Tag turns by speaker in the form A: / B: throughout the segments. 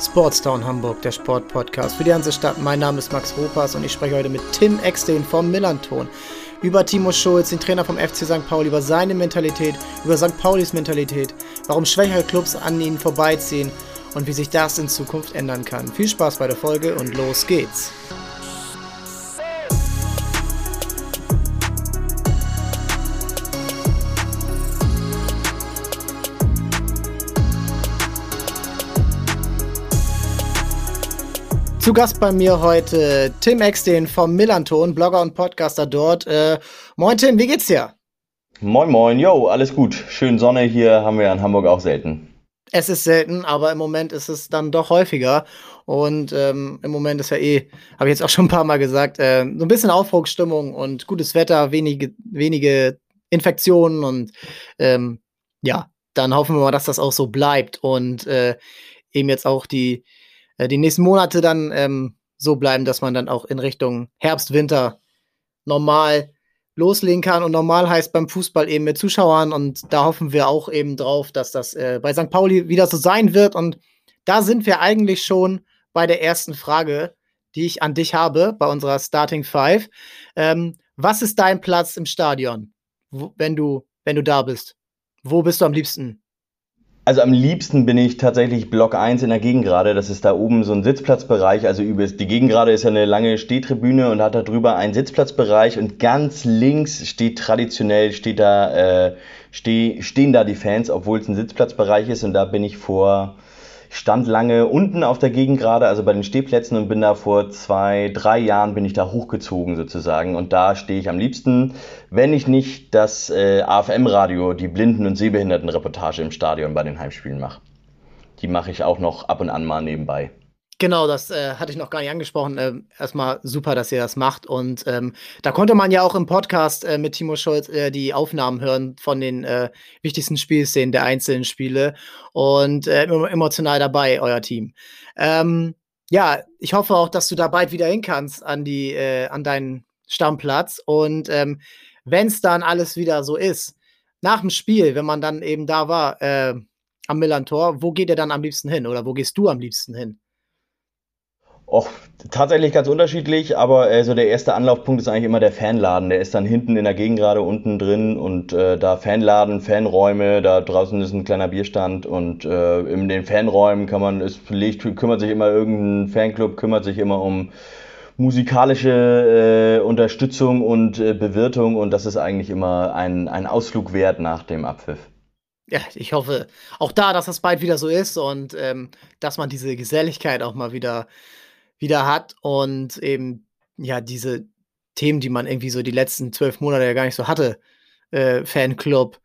A: Sportstown Hamburg, der Sportpodcast für die ganze Stadt. Mein Name ist Max Ropas und ich spreche heute mit Tim Exten vom Millanton über Timo Schulz, den Trainer vom FC St. Pauli, über seine Mentalität, über St. Paulis Mentalität, warum schwächere Clubs an ihnen vorbeiziehen und wie sich das in Zukunft ändern kann. Viel Spaß bei der Folge und los geht's. Zu Gast bei mir heute Tim Exten vom Millanton, Blogger und Podcaster dort. Äh, moin Tim, wie geht's dir?
B: Moin moin, yo, alles gut. Schön Sonne hier haben wir in Hamburg auch selten.
A: Es ist selten, aber im Moment ist es dann doch häufiger. Und ähm, im Moment ist ja eh, habe ich jetzt auch schon ein paar Mal gesagt, äh, so ein bisschen Aufbruchsstimmung und gutes Wetter, wenige, wenige Infektionen und ähm, ja, dann hoffen wir mal, dass das auch so bleibt und äh, eben jetzt auch die äh, die nächsten Monate dann ähm, so bleiben, dass man dann auch in Richtung Herbst, Winter normal loslegen kann. Und normal heißt beim Fußball eben mit Zuschauern. Und da hoffen wir auch eben drauf, dass das äh, bei St. Pauli wieder so sein wird. Und da sind wir eigentlich schon bei der ersten Frage, die ich an dich habe, bei unserer Starting Five. Ähm, was ist dein Platz im Stadion, wo, wenn du, wenn du da bist? Wo bist du am liebsten?
B: Also am liebsten bin ich tatsächlich Block 1 in der Gegengrade. Das ist da oben so ein Sitzplatzbereich. Also über die Gegengrade ist ja eine lange Stehtribüne und hat da drüber einen Sitzplatzbereich und ganz links steht traditionell steht da äh, steh, stehen da die Fans, obwohl es ein Sitzplatzbereich ist und da bin ich vor stand lange unten auf der Gegengrade, also bei den Stehplätzen und bin da vor zwei, drei Jahren bin ich da hochgezogen sozusagen und da stehe ich am liebsten, wenn ich nicht das äh, AFM-Radio, die Blinden- und Sehbehindertenreportage im Stadion bei den Heimspielen mache. Die mache ich auch noch ab und an mal nebenbei.
A: Genau, das äh, hatte ich noch gar nicht angesprochen. Ähm, erstmal super, dass ihr das macht. Und ähm, da konnte man ja auch im Podcast äh, mit Timo Scholz äh, die Aufnahmen hören von den äh, wichtigsten Spielszenen der einzelnen Spiele. Und äh, emotional dabei, euer Team. Ähm, ja, ich hoffe auch, dass du da bald wieder hin kannst an, die, äh, an deinen Stammplatz. Und ähm, wenn es dann alles wieder so ist, nach dem Spiel, wenn man dann eben da war am Millantor, wo geht ihr dann am liebsten hin? Oder wo gehst du am liebsten hin?
B: Och, tatsächlich ganz unterschiedlich, aber äh, so der erste Anlaufpunkt ist eigentlich immer der Fanladen. Der ist dann hinten in der Gegend gerade unten drin und äh, da Fanladen, Fanräume, da draußen ist ein kleiner Bierstand und äh, in den Fanräumen kann man, es kümmert sich immer irgendein Fanclub, kümmert sich immer um musikalische äh, Unterstützung und äh, Bewirtung und das ist eigentlich immer ein, ein Ausflug wert nach dem Abpfiff.
A: Ja, ich hoffe auch da, dass das bald wieder so ist und ähm, dass man diese Geselligkeit auch mal wieder wieder hat und eben ja diese Themen, die man irgendwie so die letzten zwölf Monate ja gar nicht so hatte, äh, Fanclub,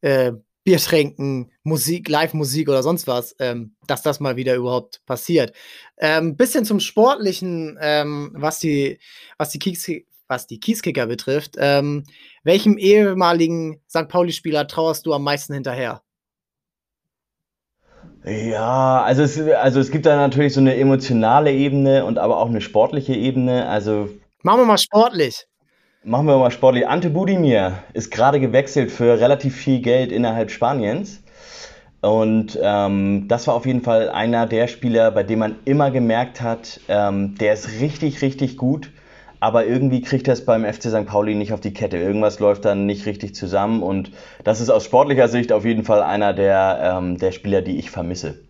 A: äh, Bier trinken, Musik, Live-Musik oder sonst was, ähm, dass das mal wieder überhaupt passiert. Ähm, bisschen zum Sportlichen, ähm, was die, was die Kies, was die Kieskicker betrifft. Ähm, welchem ehemaligen St. Pauli-Spieler trauerst du am meisten hinterher?
B: Ja, also es, also es gibt da natürlich so eine emotionale Ebene und aber auch eine sportliche Ebene. Also
A: Machen wir mal sportlich.
B: machen wir mal sportlich. Ante Budimir ist gerade gewechselt für relativ viel Geld innerhalb Spaniens. Und ähm, das war auf jeden Fall einer der Spieler, bei dem man immer gemerkt hat, ähm, der ist richtig, richtig gut aber irgendwie kriegt er es beim FC St. Pauli nicht auf die Kette. Irgendwas läuft dann nicht richtig zusammen und das ist aus sportlicher Sicht auf jeden Fall einer der, ähm, der Spieler, die ich vermisse.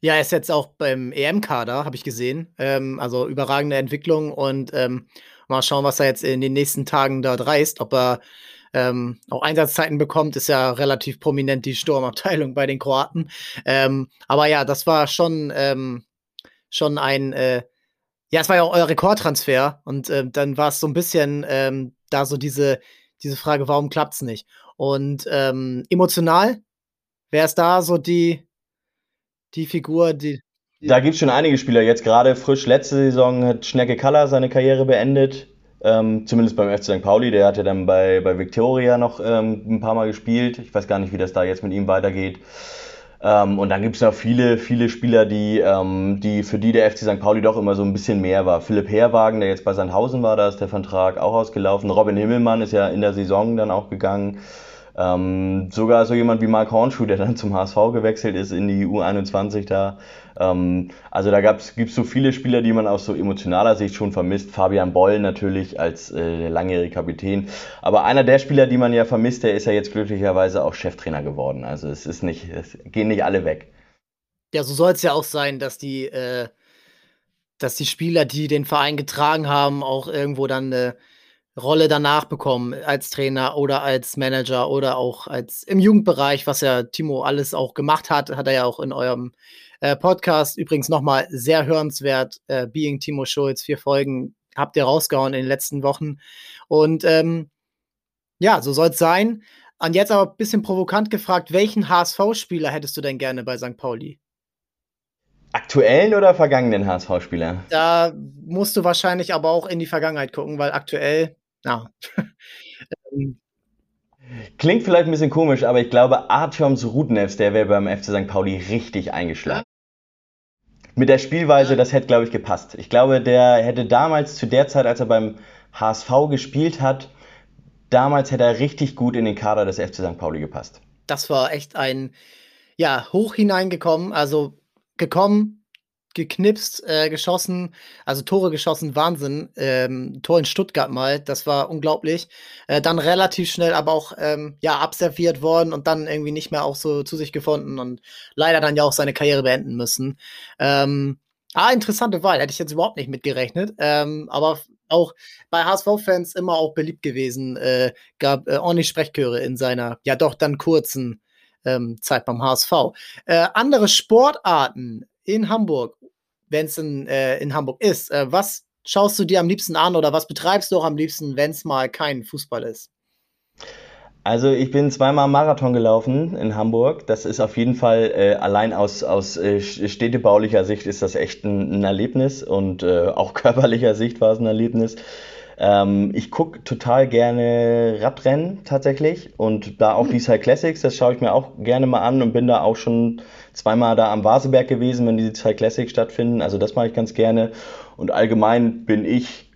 A: Ja, er ist jetzt auch beim EM-Kader, habe ich gesehen. Ähm, also überragende Entwicklung und ähm, mal schauen, was er jetzt in den nächsten Tagen dort reißt. Ob er ähm, auch Einsatzzeiten bekommt, ist ja relativ prominent die Sturmabteilung bei den Kroaten. Ähm, aber ja, das war schon, ähm, schon ein äh, ja, es war ja auch euer Rekordtransfer und äh, dann war es so ein bisschen ähm, da so diese, diese Frage, warum klappt es nicht? Und ähm, emotional, wer ist da so die, die Figur, die.
B: Da gibt es schon einige Spieler. Jetzt gerade frisch letzte Saison hat Schnecke Kaller seine Karriere beendet. Ähm, zumindest beim FC St. Pauli. Der hat ja dann bei, bei Victoria noch ähm, ein paar Mal gespielt. Ich weiß gar nicht, wie das da jetzt mit ihm weitergeht. Ähm, und dann gibt es noch viele, viele Spieler, die, ähm, die, für die der FC St. Pauli doch immer so ein bisschen mehr war. Philipp Herwagen, der jetzt bei Sandhausen war, da ist der Vertrag auch ausgelaufen. Robin Himmelmann ist ja in der Saison dann auch gegangen. Ähm, sogar so jemand wie Mark Hornschuh, der dann zum HSV gewechselt ist in die U21 da. Ähm, also da gibt es so viele Spieler, die man aus so emotionaler Sicht schon vermisst. Fabian Boll natürlich als äh, langjähriger Kapitän. Aber einer der Spieler, die man ja vermisst, der ist ja jetzt glücklicherweise auch Cheftrainer geworden. Also es ist nicht, es gehen nicht alle weg.
A: Ja, so soll es ja auch sein, dass die, äh, dass die Spieler, die den Verein getragen haben, auch irgendwo dann eine Rolle danach bekommen, als Trainer oder als Manager oder auch als im Jugendbereich, was ja Timo alles auch gemacht hat, hat er ja auch in eurem äh, Podcast übrigens nochmal sehr hörenswert. Äh, Being Timo Schulz, vier Folgen habt ihr rausgehauen in den letzten Wochen. Und ähm, ja, so soll es sein. Und jetzt aber ein bisschen provokant gefragt, welchen HSV-Spieler hättest du denn gerne bei St. Pauli?
B: Aktuellen oder vergangenen HSV-Spieler?
A: Da musst du wahrscheinlich aber auch in die Vergangenheit gucken, weil aktuell, ja.
B: Ähm. Klingt vielleicht ein bisschen komisch, aber ich glaube, Artyoms Rudnevs, der wäre beim FC St. Pauli richtig eingeschlagen. Mit der Spielweise, das hätte, glaube ich, gepasst. Ich glaube, der hätte damals, zu der Zeit, als er beim HSV gespielt hat, damals hätte er richtig gut in den Kader des FC St. Pauli gepasst.
A: Das war echt ein, ja, hoch hineingekommen. Also gekommen, geknipst, äh, geschossen, also Tore geschossen, Wahnsinn. Ähm, Tor in Stuttgart mal, das war unglaublich. Äh, dann relativ schnell aber auch ähm, ja, abserviert worden und dann irgendwie nicht mehr auch so zu sich gefunden und leider dann ja auch seine Karriere beenden müssen. Ähm, ah, interessante Wahl, hätte ich jetzt überhaupt nicht mitgerechnet. Ähm, aber auch bei HSV-Fans immer auch beliebt gewesen, äh, gab äh, ordentlich Sprechchöre in seiner, ja doch dann kurzen ähm, Zeit beim HSV. Äh, andere Sportarten in Hamburg, wenn es in, äh, in Hamburg ist, äh, was schaust du dir am liebsten an oder was betreibst du auch am liebsten, wenn es mal kein Fußball ist?
B: Also ich bin zweimal Marathon gelaufen in Hamburg. Das ist auf jeden Fall äh, allein aus, aus äh, städtebaulicher Sicht ist das echt ein, ein Erlebnis und äh, auch körperlicher Sicht war es ein Erlebnis. Ähm, ich gucke total gerne Radrennen tatsächlich und da auch hm. die Cycle Classics, das schaue ich mir auch gerne mal an und bin da auch schon zweimal da am Vaseberg gewesen, wenn diese Cycle Classics stattfinden. Also das mache ich ganz gerne. Und allgemein bin ich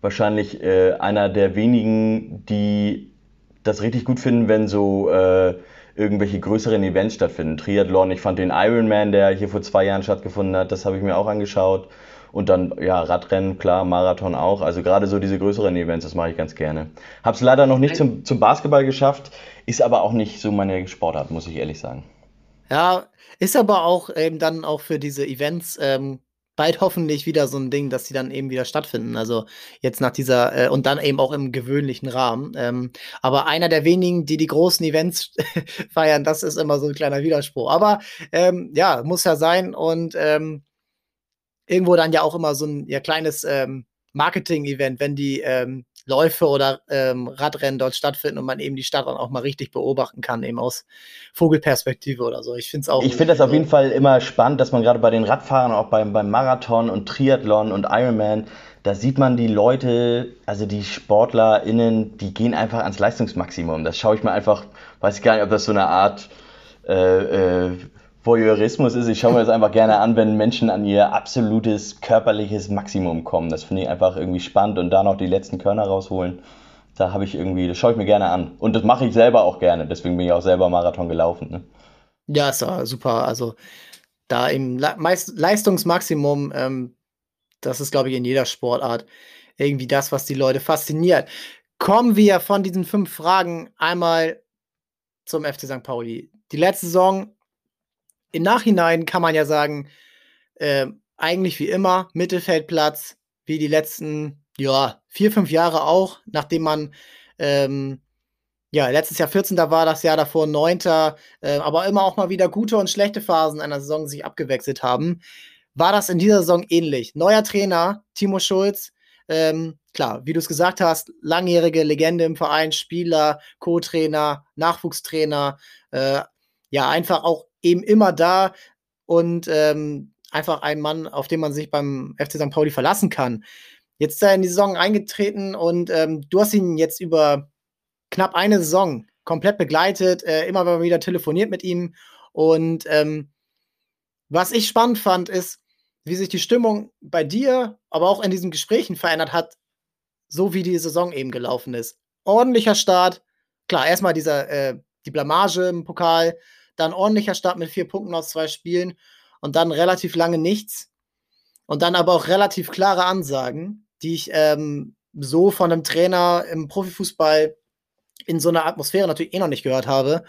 B: wahrscheinlich äh, einer der wenigen, die das richtig gut finden, wenn so äh, irgendwelche größeren Events stattfinden. Triathlon, ich fand den Ironman, der hier vor zwei Jahren stattgefunden hat, das habe ich mir auch angeschaut. Und dann, ja, Radrennen, klar, Marathon auch. Also gerade so diese größeren Events, das mache ich ganz gerne. Habe es leider noch nicht zum, zum Basketball geschafft, ist aber auch nicht so meine Sportart, muss ich ehrlich sagen.
A: Ja, ist aber auch eben dann auch für diese Events ähm, bald hoffentlich wieder so ein Ding, dass sie dann eben wieder stattfinden. Also jetzt nach dieser äh, und dann eben auch im gewöhnlichen Rahmen. Ähm, aber einer der wenigen, die die großen Events feiern, das ist immer so ein kleiner Widerspruch. Aber ähm, ja, muss ja sein und ähm, irgendwo dann ja auch immer so ein ja, kleines ähm, Marketing-Event, wenn die ähm, Läufe oder ähm, Radrennen dort stattfinden und man eben die Stadt dann auch mal richtig beobachten kann, eben aus Vogelperspektive oder so. Ich finde es auch.
B: Ich finde das auf jeden Fall immer spannend, dass man gerade bei den Radfahrern, auch beim, beim Marathon und Triathlon und Ironman, da sieht man die Leute, also die SportlerInnen, die gehen einfach ans Leistungsmaximum. Das schaue ich mir einfach, weiß ich gar nicht, ob das so eine Art äh, äh, Voyeurismus ist. Ich schaue mir das einfach gerne an, wenn Menschen an ihr absolutes körperliches Maximum kommen. Das finde ich einfach irgendwie spannend und da noch die letzten Körner rausholen. Da habe ich irgendwie, das schaue ich mir gerne an. Und das mache ich selber auch gerne. Deswegen bin ich auch selber Marathon gelaufen. Ne?
A: Ja, ist super. Also da im Le Leistungsmaximum, ähm, das ist, glaube ich, in jeder Sportart irgendwie das, was die Leute fasziniert. Kommen wir von diesen fünf Fragen einmal zum FC St. Pauli. Die letzte Saison im Nachhinein kann man ja sagen, äh, eigentlich wie immer, Mittelfeldplatz, wie die letzten, ja, vier, fünf Jahre auch, nachdem man, ähm, ja, letztes Jahr 14. war das Jahr davor 9. Äh, aber immer auch mal wieder gute und schlechte Phasen einer Saison sich abgewechselt haben. War das in dieser Saison ähnlich? Neuer Trainer, Timo Schulz, ähm, klar, wie du es gesagt hast, langjährige Legende im Verein, Spieler, Co-Trainer, Nachwuchstrainer, äh, ja, einfach auch eben immer da und ähm, einfach ein Mann, auf den man sich beim FC St. Pauli verlassen kann. Jetzt ist er in die Saison eingetreten und ähm, du hast ihn jetzt über knapp eine Saison komplett begleitet, äh, immer wieder telefoniert mit ihm. Und ähm, was ich spannend fand, ist, wie sich die Stimmung bei dir, aber auch in diesen Gesprächen verändert hat, so wie die Saison eben gelaufen ist. Ordentlicher Start. Klar, erstmal äh, die Blamage im Pokal, dann ordentlicher Start mit vier Punkten aus zwei Spielen und dann relativ lange nichts. Und dann aber auch relativ klare Ansagen, die ich ähm, so von einem Trainer im Profifußball in so einer Atmosphäre natürlich eh noch nicht gehört habe.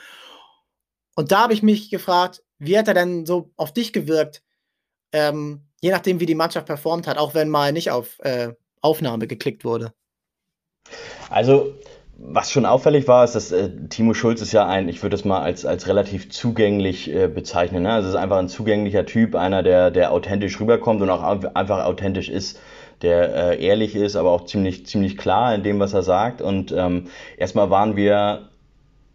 A: Und da habe ich mich gefragt, wie hat er denn so auf dich gewirkt, ähm, je nachdem, wie die Mannschaft performt hat, auch wenn mal nicht auf äh, Aufnahme geklickt wurde?
B: Also, was schon auffällig war, ist, dass äh, Timo Schulz ist ja ein, ich würde es mal als, als relativ zugänglich äh, bezeichnen. Ne? Also es ist einfach ein zugänglicher Typ, einer, der, der authentisch rüberkommt und auch einfach authentisch ist, der äh, ehrlich ist, aber auch ziemlich, ziemlich klar in dem, was er sagt. Und ähm, erstmal waren wir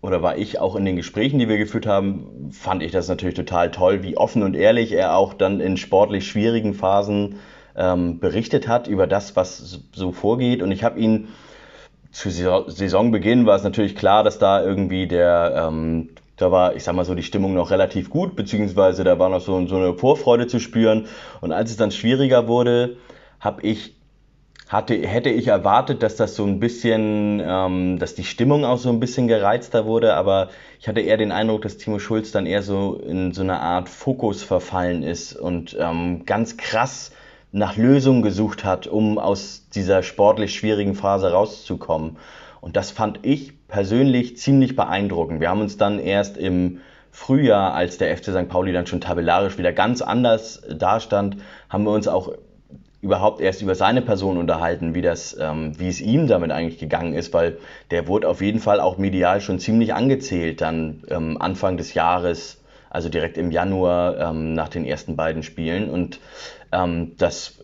B: oder war ich auch in den Gesprächen, die wir geführt haben, fand ich das natürlich total toll, wie offen und ehrlich er auch dann in sportlich schwierigen Phasen ähm, berichtet hat über das, was so vorgeht. Und ich habe ihn zu Saisonbeginn war es natürlich klar, dass da irgendwie der, ähm, da war, ich sag mal so, die Stimmung noch relativ gut, beziehungsweise da war noch so, so eine Vorfreude zu spüren. Und als es dann schwieriger wurde, habe ich hatte, hätte ich erwartet, dass das so ein bisschen, ähm, dass die Stimmung auch so ein bisschen gereizter wurde, aber ich hatte eher den Eindruck, dass Timo Schulz dann eher so in so eine Art Fokus verfallen ist und ähm, ganz krass nach Lösungen gesucht hat, um aus dieser sportlich schwierigen Phase rauszukommen. Und das fand ich persönlich ziemlich beeindruckend. Wir haben uns dann erst im Frühjahr, als der FC St. Pauli dann schon tabellarisch wieder ganz anders dastand, haben wir uns auch überhaupt erst über seine Person unterhalten, wie, das, ähm, wie es ihm damit eigentlich gegangen ist, weil der wurde auf jeden Fall auch medial schon ziemlich angezählt dann ähm, Anfang des Jahres, also direkt im Januar ähm, nach den ersten beiden Spielen. Und ähm, das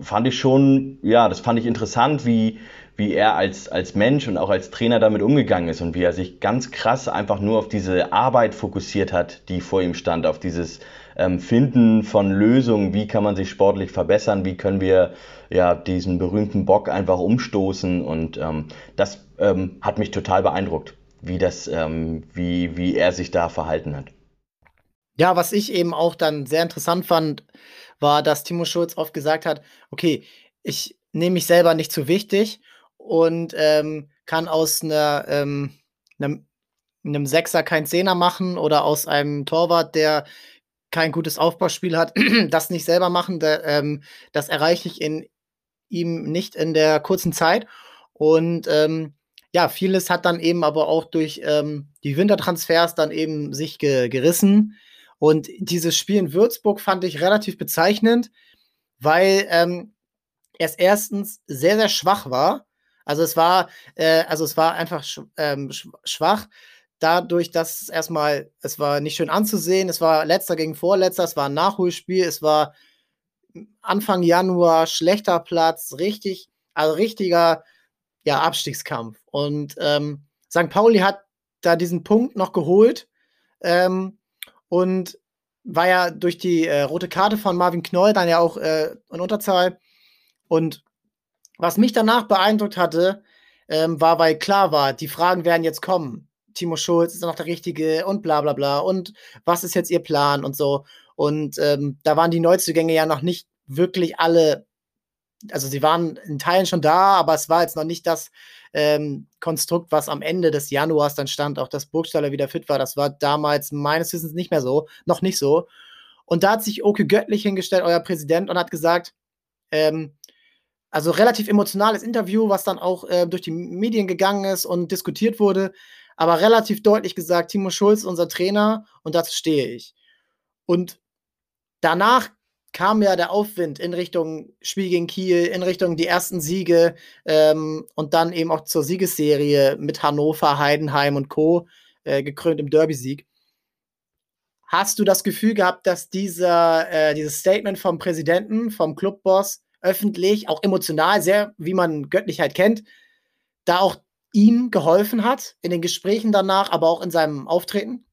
B: fand ich schon, ja, das fand ich interessant, wie, wie er als, als Mensch und auch als Trainer damit umgegangen ist und wie er sich ganz krass einfach nur auf diese Arbeit fokussiert hat, die vor ihm stand, auf dieses ähm, Finden von Lösungen, wie kann man sich sportlich verbessern, wie können wir ja diesen berühmten Bock einfach umstoßen und ähm, das ähm, hat mich total beeindruckt, wie das, ähm, wie, wie er sich da verhalten hat.
A: Ja, was ich eben auch dann sehr interessant fand, war, dass Timo Schulz oft gesagt hat, okay, ich nehme mich selber nicht zu wichtig und ähm, kann aus einer, ähm, einem, einem Sechser kein Zehner machen oder aus einem Torwart, der kein gutes Aufbauspiel hat, das nicht selber machen, da, ähm, das erreiche ich in ihm nicht in der kurzen Zeit. Und ähm, ja, vieles hat dann eben aber auch durch ähm, die Wintertransfers dann eben sich ge gerissen. Und dieses Spiel in Würzburg fand ich relativ bezeichnend, weil ähm, es erstens sehr, sehr schwach war. Also es war, äh, also es war einfach sch ähm, schwach dadurch, dass es erstmal, es war nicht schön anzusehen, es war letzter gegen vorletzter, es war ein Nachholspiel, es war Anfang Januar schlechter Platz, richtig, also richtiger ja, Abstiegskampf. Und ähm, St. Pauli hat da diesen Punkt noch geholt ähm, und war ja durch die äh, rote Karte von Marvin Knoll dann ja auch äh, in Unterzahl. Und was mich danach beeindruckt hatte, ähm, war, weil klar war, die Fragen werden jetzt kommen. Timo Schulz ist noch der Richtige und bla bla bla und was ist jetzt ihr Plan und so. Und ähm, da waren die Neuzugänge ja noch nicht wirklich alle, also sie waren in Teilen schon da, aber es war jetzt noch nicht das ähm, Konstrukt, was am Ende des Januars dann stand, auch dass Burgstaller wieder fit war. Das war damals meines Wissens nicht mehr so, noch nicht so. Und da hat sich Oke Göttlich hingestellt, euer Präsident, und hat gesagt, ähm, also relativ emotionales Interview, was dann auch äh, durch die Medien gegangen ist und diskutiert wurde aber relativ deutlich gesagt, Timo Schulz, unser Trainer, und dazu stehe ich. Und danach kam ja der Aufwind in Richtung Spiel gegen Kiel, in Richtung die ersten Siege ähm, und dann eben auch zur Siegesserie mit Hannover, Heidenheim und Co. Äh, gekrönt im Derby-Sieg. Hast du das Gefühl gehabt, dass dieser, äh, dieses Statement vom Präsidenten, vom Clubboss, öffentlich, auch emotional, sehr, wie man göttlich halt kennt, da auch ihm geholfen hat in den Gesprächen danach, aber auch in seinem Auftreten?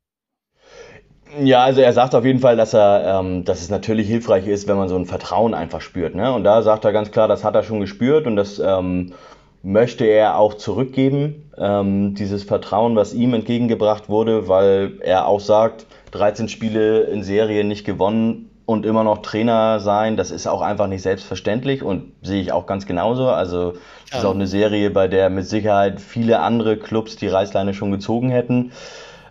B: Ja, also er sagt auf jeden Fall, dass er, ähm, dass es natürlich hilfreich ist, wenn man so ein Vertrauen einfach spürt. Ne? Und da sagt er ganz klar, das hat er schon gespürt und das ähm, möchte er auch zurückgeben, ähm, dieses Vertrauen, was ihm entgegengebracht wurde, weil er auch sagt, 13 Spiele in Serie nicht gewonnen und immer noch Trainer sein, das ist auch einfach nicht selbstverständlich und sehe ich auch ganz genauso. Also das ist auch eine Serie, bei der mit Sicherheit viele andere Clubs die Reißleine schon gezogen hätten.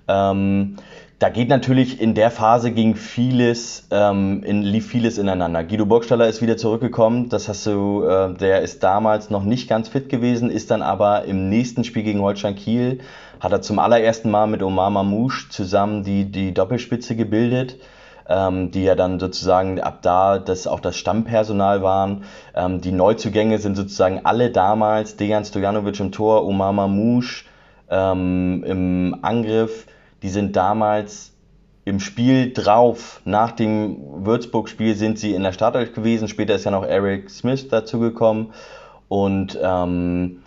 B: Ähm, da geht natürlich in der Phase ging vieles, ähm, in, lief vieles ineinander. Guido Burgstaller ist wieder zurückgekommen, das hast du, äh, der ist damals noch nicht ganz fit gewesen, ist dann aber im nächsten Spiel gegen Holstein Kiel, hat er zum allerersten Mal mit Omar Mamouche zusammen die, die Doppelspitze gebildet ähm, die ja dann sozusagen ab da das auch das Stammpersonal waren. Ähm, die Neuzugänge sind sozusagen alle damals Dejan Stojanovic im Tor, Omar Mamouche ähm, im Angriff. Die sind damals im Spiel drauf. Nach dem Würzburg-Spiel sind sie in der Startelf gewesen. Später ist ja noch Eric Smith dazugekommen. Und ähm,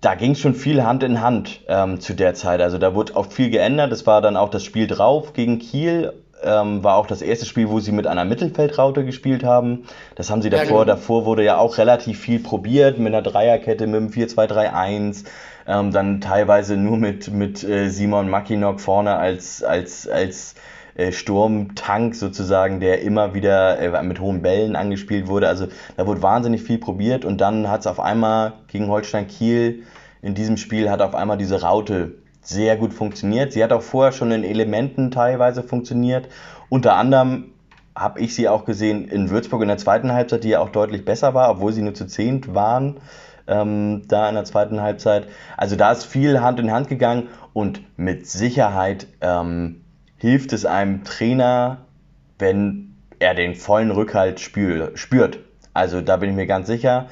B: da ging es schon viel Hand in Hand ähm, zu der Zeit. Also da wurde auch viel geändert. Es war dann auch das Spiel drauf gegen Kiel ähm, war auch das erste Spiel, wo sie mit einer Mittelfeldraute gespielt haben. Das haben sie davor. Ja, genau. Davor wurde ja auch relativ viel probiert mit einer Dreierkette, mit einem 4-2-3-1. Ähm, dann teilweise nur mit, mit äh, Simon Mackinock vorne als, als, als äh, Sturmtank sozusagen, der immer wieder äh, mit hohen Bällen angespielt wurde. Also da wurde wahnsinnig viel probiert und dann hat es auf einmal gegen Holstein Kiel in diesem Spiel hat auf einmal diese Raute sehr gut funktioniert. Sie hat auch vorher schon in Elementen teilweise funktioniert. Unter anderem habe ich sie auch gesehen in Würzburg in der zweiten Halbzeit, die ja auch deutlich besser war, obwohl sie nur zu zehnt waren ähm, da in der zweiten Halbzeit. Also da ist viel Hand in Hand gegangen und mit Sicherheit ähm, hilft es einem Trainer, wenn er den vollen Rückhalt spür, spürt. Also da bin ich mir ganz sicher.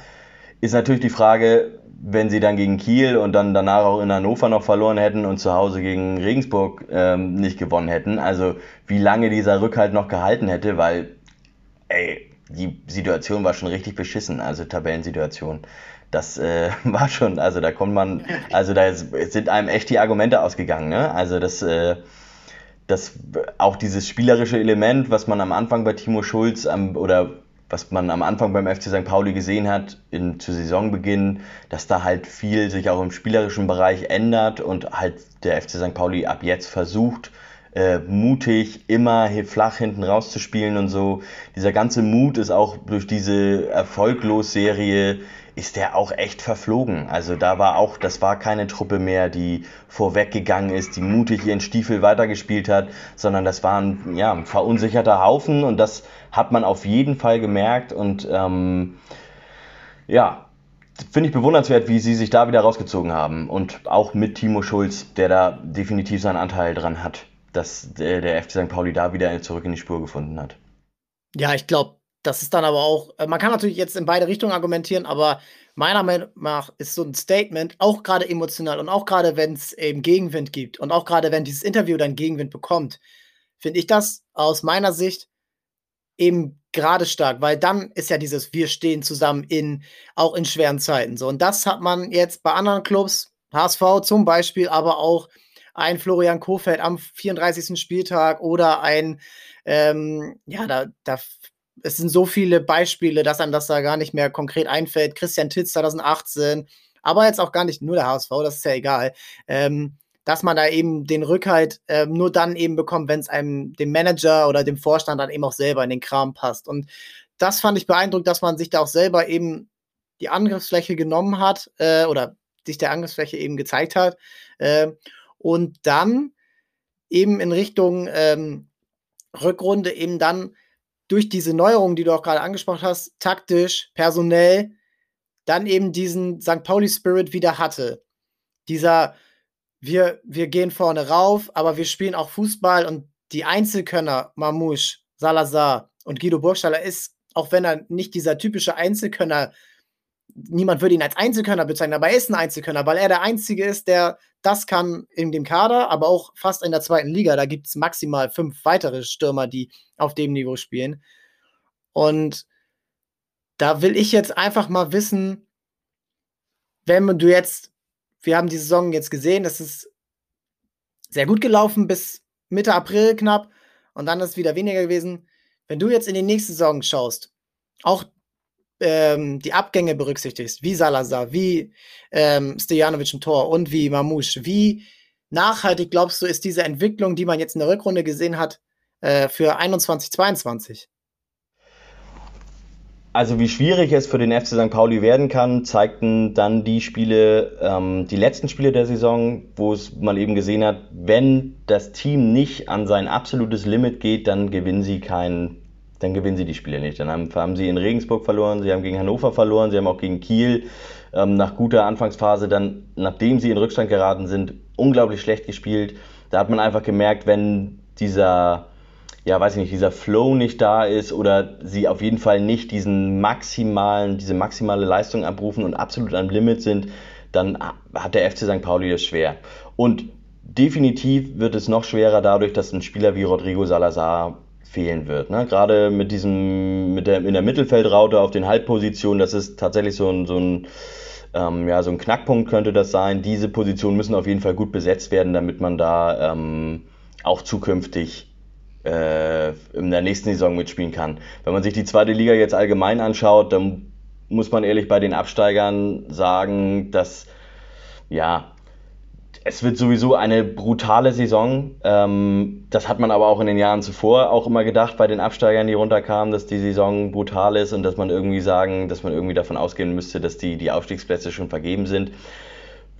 B: Ist natürlich die Frage, wenn sie dann gegen Kiel und dann danach auch in Hannover noch verloren hätten und zu Hause gegen Regensburg ähm, nicht gewonnen hätten. Also wie lange dieser Rückhalt noch gehalten hätte, weil ey, die Situation war schon richtig beschissen, also Tabellensituation. Das äh, war schon, also da kommt man, also da sind einem echt die Argumente ausgegangen, ne? Also das, äh, das auch dieses spielerische Element, was man am Anfang bei Timo Schulz am, oder was man am Anfang beim FC St. Pauli gesehen hat, in, zu Saisonbeginn, dass da halt viel sich auch im spielerischen Bereich ändert und halt der FC St. Pauli ab jetzt versucht, äh, mutig immer flach hinten rauszuspielen und so. Dieser ganze Mut ist auch durch diese Erfolglos-Serie ist der auch echt verflogen. Also da war auch, das war keine Truppe mehr, die vorweggegangen ist, die mutig ihren Stiefel weitergespielt hat, sondern das war ein, ja, ein verunsicherter Haufen und das hat man auf jeden Fall gemerkt und ähm, ja, finde ich bewundernswert, wie sie sich da wieder rausgezogen haben und auch mit Timo Schulz, der da definitiv seinen Anteil dran hat, dass der, der FC St. Pauli da wieder zurück in die Spur gefunden hat.
A: Ja, ich glaube, das ist dann aber auch, äh, man kann natürlich jetzt in beide Richtungen argumentieren, aber meiner Meinung nach ist so ein Statement auch gerade emotional und auch gerade, wenn es eben Gegenwind gibt und auch gerade, wenn dieses Interview dann Gegenwind bekommt, finde ich das aus meiner Sicht eben gerade stark, weil dann ist ja dieses Wir stehen zusammen in, auch in schweren Zeiten. So, und das hat man jetzt bei anderen Clubs, HSV zum Beispiel, aber auch ein Florian Kofeld am 34. Spieltag oder ein, ähm, ja, da, da es sind so viele Beispiele, dass einem das da gar nicht mehr konkret einfällt. Christian Titz 2018, aber jetzt auch gar nicht nur der HSV, das ist ja egal. Ähm, dass man da eben den Rückhalt äh, nur dann eben bekommt, wenn es einem dem Manager oder dem Vorstand dann eben auch selber in den Kram passt. Und das fand ich beeindruckend, dass man sich da auch selber eben die Angriffsfläche genommen hat äh, oder sich der Angriffsfläche eben gezeigt hat. Äh, und dann eben in Richtung ähm, Rückrunde eben dann durch diese Neuerungen, die du auch gerade angesprochen hast, taktisch, personell, dann eben diesen St. Pauli-Spirit wieder hatte. Dieser, wir, wir gehen vorne rauf, aber wir spielen auch Fußball und die Einzelkönner, Mamouche, Salazar und Guido Burgstaller ist, auch wenn er nicht dieser typische Einzelkönner niemand würde ihn als Einzelkönner bezeichnen, aber er ist ein Einzelkönner, weil er der Einzige ist, der das kann in dem Kader, aber auch fast in der zweiten Liga. Da gibt es maximal fünf weitere Stürmer, die auf dem Niveau spielen. Und da will ich jetzt einfach mal wissen, wenn du jetzt, wir haben die Saison jetzt gesehen, das ist sehr gut gelaufen bis Mitte April knapp und dann ist es wieder weniger gewesen. Wenn du jetzt in die nächste Saison schaust, auch ähm, die Abgänge berücksichtigst, wie Salazar, wie ähm, Stojanovic im Tor und wie Mamouche, wie nachhaltig glaubst du, ist diese Entwicklung, die man jetzt in der Rückrunde gesehen hat, äh, für 21, 22?
B: Also wie schwierig es für den FC St. Pauli werden kann, zeigten dann die Spiele, ähm, die letzten Spiele der Saison, wo es mal eben gesehen hat, wenn das Team nicht an sein absolutes Limit geht, dann gewinnen sie kein, dann gewinnen sie die Spiele nicht. Dann haben, haben sie in Regensburg verloren, sie haben gegen Hannover verloren, sie haben auch gegen Kiel ähm, nach guter Anfangsphase dann, nachdem sie in Rückstand geraten sind, unglaublich schlecht gespielt. Da hat man einfach gemerkt, wenn dieser ja, weiß ich nicht, dieser Flow nicht da ist oder sie auf jeden Fall nicht diesen maximalen, diese maximale Leistung abrufen und absolut am Limit sind, dann hat der FC St. Pauli es schwer. Und definitiv wird es noch schwerer dadurch, dass ein Spieler wie Rodrigo Salazar fehlen wird. Ne? Gerade mit diesem, mit der, in der Mittelfeldraute auf den Halbpositionen, das ist tatsächlich so ein, so ein ähm, ja, so ein Knackpunkt könnte das sein. Diese Positionen müssen auf jeden Fall gut besetzt werden, damit man da ähm, auch zukünftig äh, in der nächsten Saison mitspielen kann. Wenn man sich die zweite Liga jetzt allgemein anschaut, dann muss man ehrlich bei den Absteigern sagen, dass ja, es wird sowieso eine brutale Saison. Ähm, das hat man aber auch in den Jahren zuvor auch immer gedacht bei den Absteigern, die runterkamen, dass die Saison brutal ist und dass man irgendwie sagen, dass man irgendwie davon ausgehen müsste, dass die, die Aufstiegsplätze schon vergeben sind.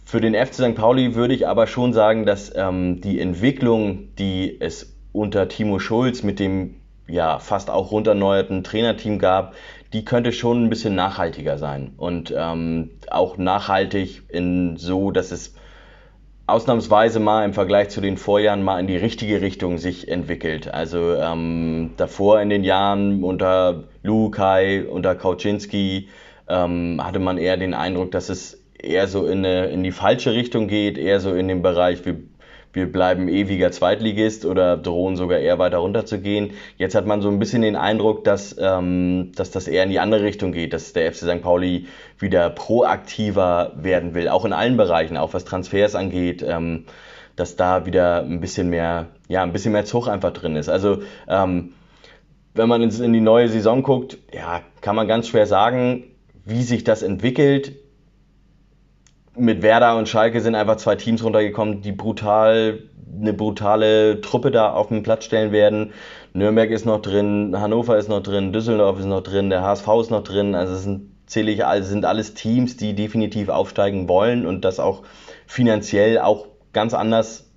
B: Für den FC St. Pauli würde ich aber schon sagen, dass ähm, die Entwicklung, die es unter Timo Schulz mit dem ja fast auch runderneuerten Trainerteam gab, die könnte schon ein bisschen nachhaltiger sein und ähm, auch nachhaltig in so, dass es ausnahmsweise mal im Vergleich zu den Vorjahren mal in die richtige Richtung sich entwickelt. Also ähm, davor in den Jahren unter Lukai, unter Kauczynski ähm, hatte man eher den Eindruck, dass es eher so in, eine, in die falsche Richtung geht, eher so in den Bereich, wir wir bleiben ewiger Zweitligist oder drohen sogar eher weiter runter zu gehen. Jetzt hat man so ein bisschen den Eindruck, dass, ähm, dass das eher in die andere Richtung geht, dass der FC St. Pauli wieder proaktiver werden will, auch in allen Bereichen, auch was Transfers angeht. Ähm, dass da wieder ein bisschen mehr, ja, ein bisschen mehr Zug einfach drin ist. Also ähm, wenn man in die neue Saison guckt, ja, kann man ganz schwer sagen, wie sich das entwickelt mit Werder und Schalke sind einfach zwei Teams runtergekommen, die brutal eine brutale Truppe da auf den Platz stellen werden. Nürnberg ist noch drin, Hannover ist noch drin, Düsseldorf ist noch drin, der HSV ist noch drin. Also es sind, zähle ich, also sind alles Teams, die definitiv aufsteigen wollen und das auch finanziell auch ganz anders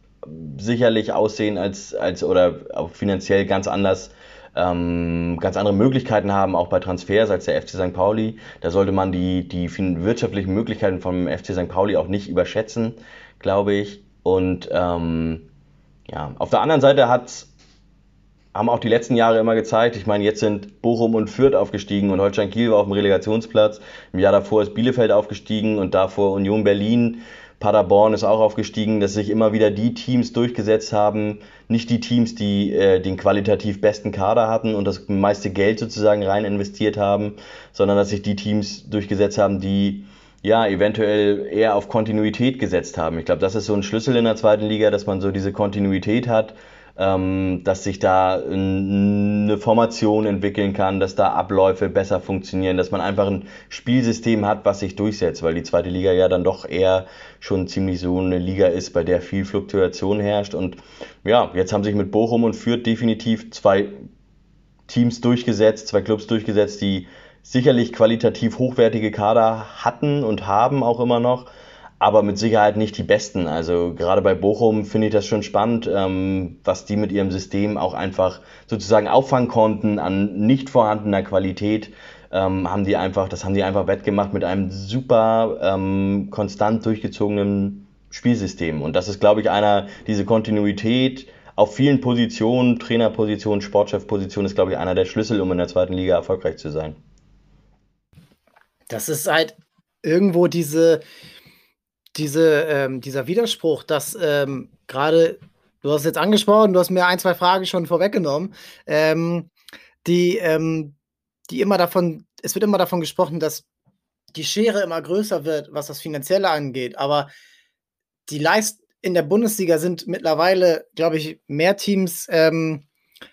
B: sicherlich aussehen als, als oder auch finanziell ganz anders ähm, ganz andere Möglichkeiten haben, auch bei Transfers als der FC St. Pauli. Da sollte man die, die wirtschaftlichen Möglichkeiten vom FC St. Pauli auch nicht überschätzen, glaube ich. Und ähm, ja, auf der anderen Seite hat haben auch die letzten Jahre immer gezeigt. Ich meine, jetzt sind Bochum und Fürth aufgestiegen und Holstein Kiel war auf dem Relegationsplatz. Im Jahr davor ist Bielefeld aufgestiegen und davor Union Berlin. Paderborn ist auch aufgestiegen, dass sich immer wieder die Teams durchgesetzt haben, nicht die Teams, die äh, den qualitativ besten Kader hatten und das meiste Geld sozusagen rein investiert haben, sondern dass sich die Teams durchgesetzt haben, die ja eventuell eher auf Kontinuität gesetzt haben. Ich glaube, das ist so ein Schlüssel in der zweiten Liga, dass man so diese Kontinuität hat ähm, dass sich da eine Formation entwickeln kann, dass da Abläufe besser funktionieren, dass man einfach ein Spielsystem hat, was sich durchsetzt, weil die zweite Liga ja dann doch eher schon ziemlich so eine Liga ist, bei der viel Fluktuation herrscht. Und ja, jetzt haben sich mit Bochum und Fürth definitiv zwei Teams durchgesetzt, zwei Clubs durchgesetzt, die sicherlich qualitativ hochwertige Kader hatten und haben auch immer noch aber mit Sicherheit nicht die besten. Also gerade bei Bochum finde ich das schon spannend, ähm, was die mit ihrem System auch einfach sozusagen auffangen konnten an nicht vorhandener Qualität. Ähm, haben die einfach, das haben die einfach wettgemacht mit einem super ähm, konstant durchgezogenen Spielsystem. Und das ist, glaube ich, einer, diese Kontinuität auf vielen Positionen, Trainerpositionen, Sportchefpositionen, ist, glaube ich, einer der Schlüssel, um in der zweiten Liga erfolgreich zu sein.
A: Das ist halt irgendwo diese, diese, ähm, dieser Widerspruch, dass ähm, gerade, du hast es jetzt angesprochen, du hast mir ein, zwei Fragen schon vorweggenommen, ähm, die, ähm, die immer davon, es wird immer davon gesprochen, dass die Schere immer größer wird, was das Finanzielle angeht, aber die Leist in der Bundesliga sind mittlerweile, glaube ich, mehr Teams ähm,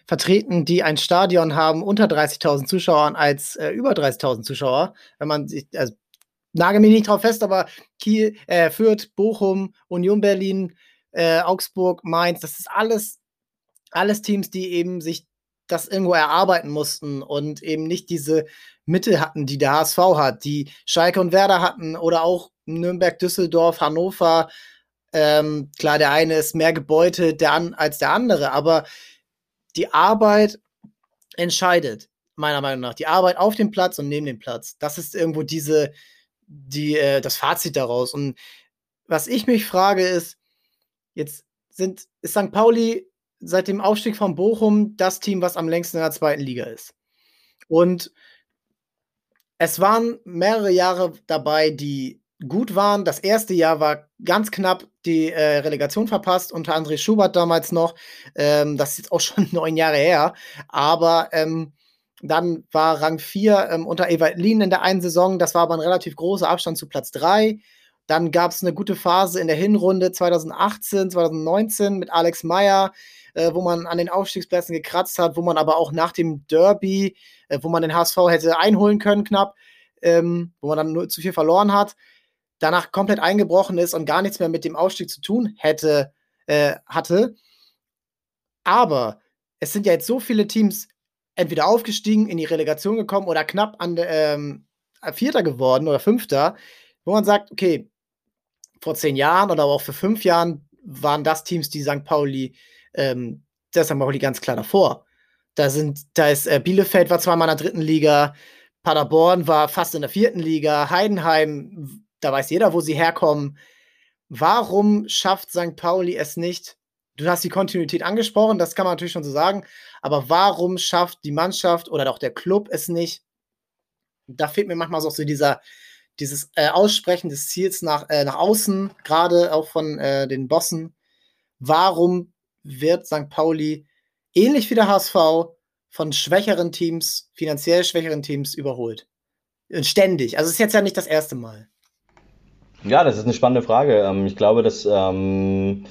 A: vertreten, die ein Stadion haben unter 30.000 Zuschauern als äh, über 30.000 Zuschauer. Wenn man sich, also nagel mich nicht drauf fest, aber Kiel, äh, Fürth, Bochum, Union Berlin, äh, Augsburg, Mainz, das ist alles, alles Teams, die eben sich das irgendwo erarbeiten mussten und eben nicht diese Mittel hatten, die der HSV hat, die Schalke und Werder hatten oder auch Nürnberg, Düsseldorf, Hannover. Ähm, klar, der eine ist mehr gebeutelt der an, als der andere, aber die Arbeit entscheidet, meiner Meinung nach. Die Arbeit auf dem Platz und neben dem Platz. Das ist irgendwo diese, die, äh, das Fazit daraus. Und was ich mich frage, ist, jetzt sind, ist St. Pauli seit dem Aufstieg von Bochum das Team, was am längsten in der zweiten Liga ist. Und es waren mehrere Jahre dabei, die gut waren. Das erste Jahr war ganz knapp die äh, Relegation verpasst, unter André Schubert damals noch. Ähm, das ist jetzt auch schon neun Jahre her. Aber ähm, dann war Rang 4 ähm, unter Ewald Lien in der einen Saison. Das war aber ein relativ großer Abstand zu Platz 3. Dann gab es eine gute Phase in der Hinrunde 2018, 2019 mit Alex Meyer, äh, wo man an den Aufstiegsplätzen gekratzt hat, wo man aber auch nach dem Derby, äh, wo man den HSV hätte einholen können knapp, ähm, wo man dann nur zu viel verloren hat, danach komplett eingebrochen ist und gar nichts mehr mit dem Aufstieg zu tun hätte, äh, hatte. Aber es sind ja jetzt so viele Teams entweder aufgestiegen, in die Relegation gekommen oder knapp an ähm, Vierter geworden oder Fünfter, wo man sagt, okay, vor zehn Jahren oder auch für fünf Jahren waren das Teams, die St. Pauli, ähm, das St. Pauli ganz klar davor. Da sind, da ist äh, Bielefeld war zweimal in der dritten Liga, Paderborn war fast in der vierten Liga, Heidenheim, da weiß jeder, wo sie herkommen. Warum schafft St. Pauli es nicht? Du hast die Kontinuität angesprochen, das kann man natürlich schon so sagen, aber warum schafft die Mannschaft oder doch der Club es nicht? Da fehlt mir manchmal so dieser, dieses äh, Aussprechen des Ziels nach, äh, nach außen, gerade auch von äh, den Bossen. Warum wird St. Pauli ähnlich wie der HSV von schwächeren Teams, finanziell schwächeren Teams überholt? Und ständig. Also es ist jetzt ja nicht das erste Mal.
B: Ja, das ist eine spannende Frage. Ähm, ich glaube, dass, ähm,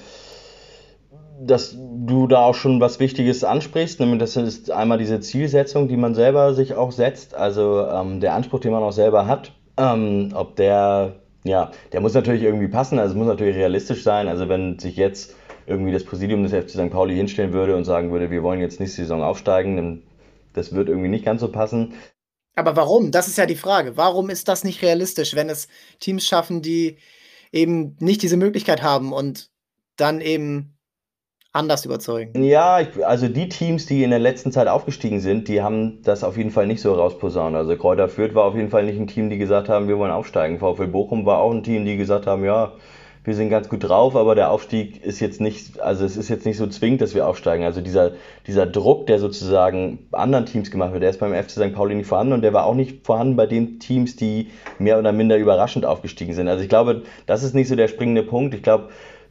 B: dass du da auch schon was Wichtiges ansprichst. Nämlich das ist einmal diese Zielsetzung, die man selber sich auch setzt. Also ähm, der Anspruch, den man auch selber hat ähm, ob der, ja, der muss natürlich irgendwie passen, also es muss natürlich realistisch sein. Also wenn sich jetzt irgendwie das Präsidium des FC St. Pauli hinstellen würde und sagen würde, wir wollen jetzt nächste Saison aufsteigen, dann das wird irgendwie nicht ganz so passen.
A: Aber warum? Das ist ja die Frage. Warum ist das nicht realistisch, wenn es Teams schaffen, die eben nicht diese Möglichkeit haben und dann eben anders überzeugen.
B: Ja, ich, also die Teams, die in der letzten Zeit aufgestiegen sind, die haben das auf jeden Fall nicht so rausposaunt. Also Kräuter Fürth war auf jeden Fall nicht ein Team, die gesagt haben, wir wollen aufsteigen. VfL Bochum war auch ein Team, die gesagt haben, ja, wir sind ganz gut drauf, aber der Aufstieg ist jetzt nicht, also es ist jetzt nicht so zwingend, dass wir aufsteigen. Also dieser, dieser Druck, der sozusagen anderen Teams gemacht wird, der ist beim FC St. Pauli nicht vorhanden und der war auch nicht vorhanden bei den Teams, die mehr oder minder überraschend aufgestiegen sind. Also ich glaube, das ist nicht so der springende Punkt. Ich glaube,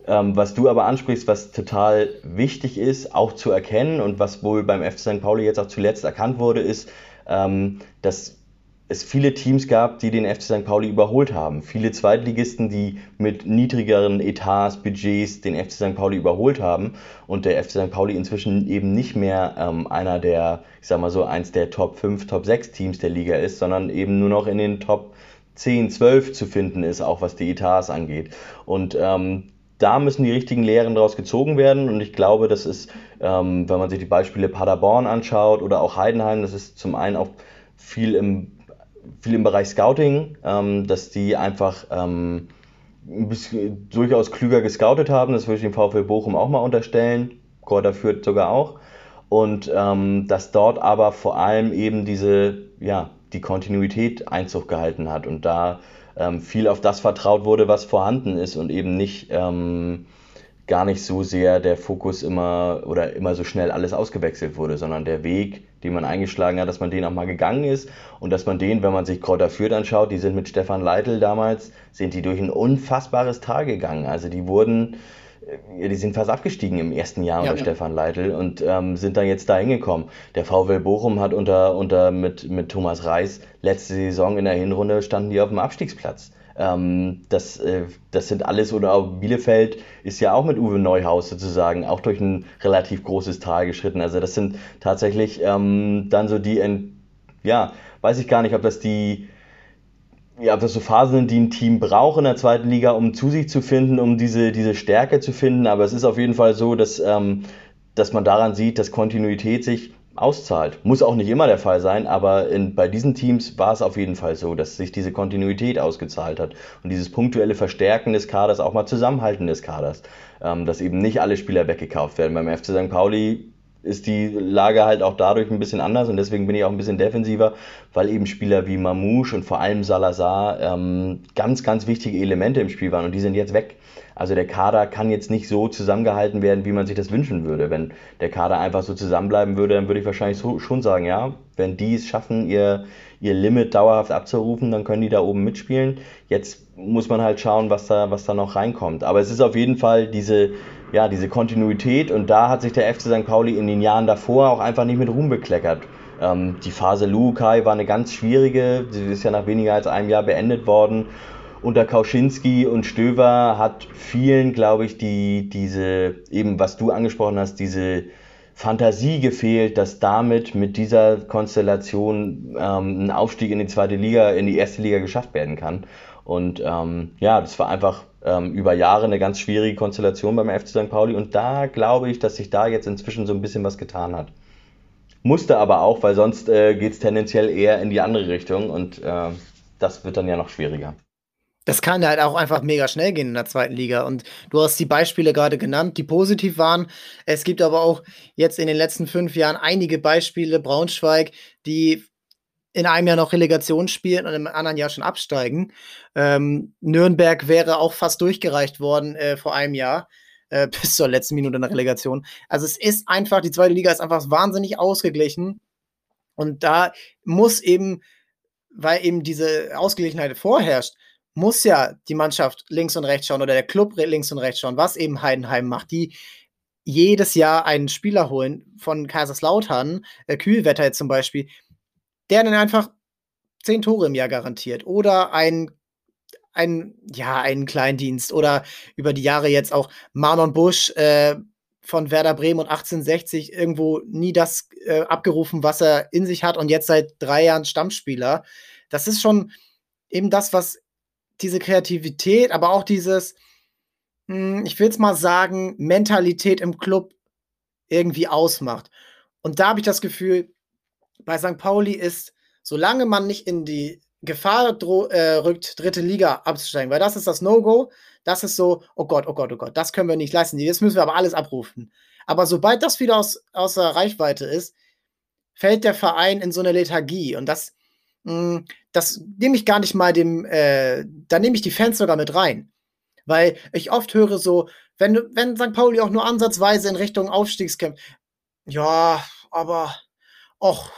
B: ähm, was du aber ansprichst, was total wichtig ist, auch zu erkennen und was wohl beim FC St. Pauli jetzt auch zuletzt erkannt wurde, ist, ähm, dass es viele Teams gab, die den FC St. Pauli überholt haben. Viele Zweitligisten, die mit niedrigeren Etats, Budgets den FC St. Pauli überholt haben und der FC St. Pauli inzwischen eben nicht mehr ähm, einer der, ich sag mal so, eins der Top 5, Top 6 Teams der Liga ist, sondern eben nur noch in den Top 10, 12 zu finden ist, auch was die Etats angeht. Und ähm, da müssen die richtigen Lehren daraus gezogen werden. Und ich glaube, das ist, ähm, wenn man sich die Beispiele Paderborn anschaut oder auch Heidenheim, das ist zum einen auch viel im, viel im Bereich Scouting, ähm, dass die einfach ähm, ein bisschen, durchaus klüger gescoutet haben. Das würde ich dem VfL Bochum auch mal unterstellen. Kräuter führt sogar auch. Und ähm, dass dort aber vor allem eben diese, ja, die Kontinuität Einzug gehalten hat. Und da ähm, viel auf das vertraut wurde, was vorhanden ist und eben nicht ähm, gar nicht so sehr der Fokus immer oder immer so schnell alles ausgewechselt wurde, sondern der Weg, den man eingeschlagen hat, dass man den auch mal gegangen ist und dass man den, wenn man sich Kräuter Fürth anschaut, die sind mit Stefan Leitl damals, sind die durch ein unfassbares Tal gegangen. Also die wurden die sind fast abgestiegen im ersten Jahr unter ja. Stefan Leitl und ähm, sind dann jetzt da hingekommen. Der VW Bochum hat unter, unter mit, mit Thomas Reis letzte Saison in der Hinrunde standen die auf dem Abstiegsplatz. Ähm, das, äh, das sind alles, oder auch Bielefeld ist ja auch mit Uwe Neuhaus sozusagen auch durch ein relativ großes Tal geschritten. Also das sind tatsächlich ähm, dann so die, ja, weiß ich gar nicht, ob das die ja, das so Phasen sind, die ein Team braucht in der zweiten Liga, um zu sich zu finden, um diese, diese Stärke zu finden. Aber es ist auf jeden Fall so, dass, ähm, dass man daran sieht, dass Kontinuität sich auszahlt. Muss auch nicht immer der Fall sein, aber in, bei diesen Teams war es auf jeden Fall so, dass sich diese Kontinuität ausgezahlt hat und dieses punktuelle Verstärken des Kaders, auch mal Zusammenhalten des Kaders, ähm, dass eben nicht alle Spieler weggekauft werden. Beim FC St. Pauli ist die Lage halt auch dadurch ein bisschen anders und deswegen bin ich auch ein bisschen defensiver, weil eben Spieler wie Mamouche und vor allem Salazar ähm, ganz, ganz wichtige Elemente im Spiel waren und die sind jetzt weg. Also der Kader kann jetzt nicht so zusammengehalten werden, wie man sich das wünschen würde. Wenn der Kader einfach so zusammenbleiben würde, dann würde ich wahrscheinlich so, schon sagen, ja, wenn die es schaffen, ihr, ihr Limit dauerhaft abzurufen, dann können die da oben mitspielen. Jetzt muss man halt schauen, was da, was da noch reinkommt. Aber es ist auf jeden Fall diese, ja, diese Kontinuität und da hat sich der FC St. Pauli in den Jahren davor auch einfach nicht mit Ruhm bekleckert. Ähm, die Phase Lukai war eine ganz schwierige, sie ist ja nach weniger als einem Jahr beendet worden unter Kauschinski und Stöver hat vielen, glaube ich, die, diese, eben was du angesprochen hast, diese Fantasie gefehlt, dass damit mit dieser Konstellation ähm, ein Aufstieg in die zweite Liga, in die erste Liga geschafft werden kann. Und ähm, ja, das war einfach ähm, über Jahre eine ganz schwierige Konstellation beim FC St. Pauli. Und da glaube ich, dass sich da jetzt inzwischen so ein bisschen was getan hat. Musste aber auch, weil sonst äh, geht es tendenziell eher in die andere Richtung und äh, das wird dann ja noch schwieriger
A: das kann halt auch einfach mega schnell gehen in der zweiten Liga. Und du hast die Beispiele gerade genannt, die positiv waren. Es gibt aber auch jetzt in den letzten fünf Jahren einige Beispiele, Braunschweig, die in einem Jahr noch Relegation spielen und im anderen Jahr schon absteigen. Ähm, Nürnberg wäre auch fast durchgereicht worden äh, vor einem Jahr. Äh, bis zur letzten Minute in der Relegation. Also es ist einfach, die zweite Liga ist einfach wahnsinnig ausgeglichen. Und da muss eben, weil eben diese Ausgeglichenheit vorherrscht, muss ja die Mannschaft links und rechts schauen oder der Club links und rechts schauen, was eben Heidenheim macht, die jedes Jahr einen Spieler holen von Kaiserslautern, äh, Kühlwetter jetzt zum Beispiel, der dann einfach zehn Tore im Jahr garantiert oder ein ein, ja, einen Kleindienst oder über die Jahre jetzt auch Marlon Busch äh, von Werder Bremen und 1860 irgendwo nie das äh, abgerufen, was er in sich hat und jetzt seit drei Jahren Stammspieler. Das ist schon eben das, was diese Kreativität, aber auch dieses, hm, ich will es mal sagen, Mentalität im Club irgendwie ausmacht. Und da habe ich das Gefühl, bei St. Pauli ist, solange man nicht in die Gefahr äh, rückt, dritte Liga abzusteigen, weil das ist das No-Go, das ist so, oh Gott, oh Gott, oh Gott, das können wir nicht leisten, jetzt müssen wir aber alles abrufen. Aber sobald das wieder aus, außer Reichweite ist, fällt der Verein in so eine Lethargie und das das nehme ich gar nicht mal dem, äh, da nehme ich die Fans sogar mit rein. Weil ich oft höre so, wenn, wenn St. Pauli auch nur ansatzweise in Richtung Aufstiegskämpft, ja, aber, ach,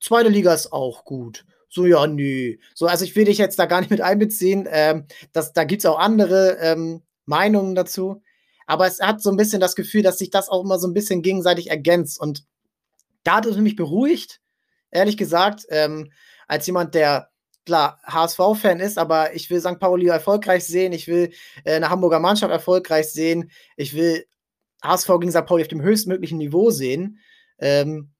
A: zweite Liga ist auch gut. So, ja, nö. So, also ich will dich jetzt da gar nicht mit einbeziehen. Ähm, das, da gibt es auch andere ähm, Meinungen dazu. Aber es hat so ein bisschen das Gefühl, dass sich das auch immer so ein bisschen gegenseitig ergänzt. Und da hat es mich beruhigt, ehrlich gesagt. Ähm, als jemand, der klar HSV-Fan ist, aber ich will St. Pauli erfolgreich sehen, ich will äh, eine Hamburger Mannschaft erfolgreich sehen, ich will HSV gegen St. Pauli auf dem höchstmöglichen Niveau sehen. Ähm,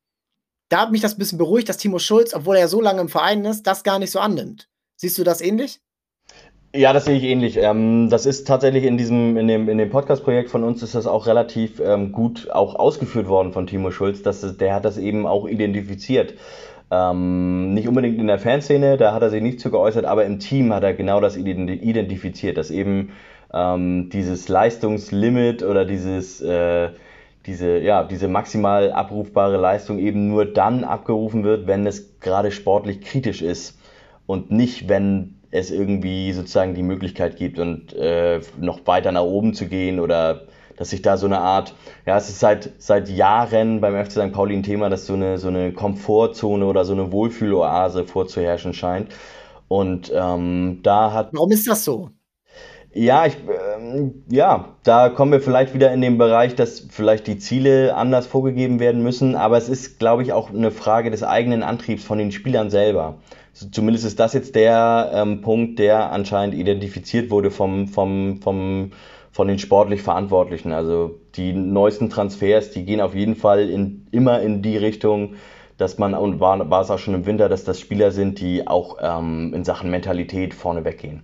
A: da hat mich das ein bisschen beruhigt, dass Timo Schulz, obwohl er so lange im Verein ist, das gar nicht so annimmt. Siehst du das ähnlich?
B: Ja, das sehe ich ähnlich. Ähm, das ist tatsächlich in diesem, in dem, in dem Podcast-Projekt von uns ist das auch relativ ähm, gut auch ausgeführt worden von Timo Schulz, dass der hat das eben auch identifiziert. Ähm, nicht unbedingt in der Fanszene, da hat er sich nicht zu geäußert, aber im Team hat er genau das identifiziert, dass eben ähm, dieses Leistungslimit oder dieses, äh, diese, ja, diese maximal abrufbare Leistung eben nur dann abgerufen wird, wenn es gerade sportlich kritisch ist und nicht, wenn es irgendwie sozusagen die Möglichkeit gibt und äh, noch weiter nach oben zu gehen oder dass sich da so eine Art, ja, es ist seit, seit Jahren beim FC St. Pauli ein Thema, dass so eine, so eine Komfortzone oder so eine Wohlfühloase vorzuherrschen scheint. Und ähm, da hat.
A: Warum ist das so?
B: Ja, ich, ähm, ja, da kommen wir vielleicht wieder in den Bereich, dass vielleicht die Ziele anders vorgegeben werden müssen, aber es ist, glaube ich, auch eine Frage des eigenen Antriebs von den Spielern selber. Zumindest ist das jetzt der ähm, Punkt, der anscheinend identifiziert wurde vom, vom, vom von den sportlich Verantwortlichen. Also die neuesten Transfers, die gehen auf jeden Fall in, immer in die Richtung, dass man, und war, war es auch schon im Winter, dass das Spieler sind, die auch ähm, in Sachen Mentalität vorne weggehen.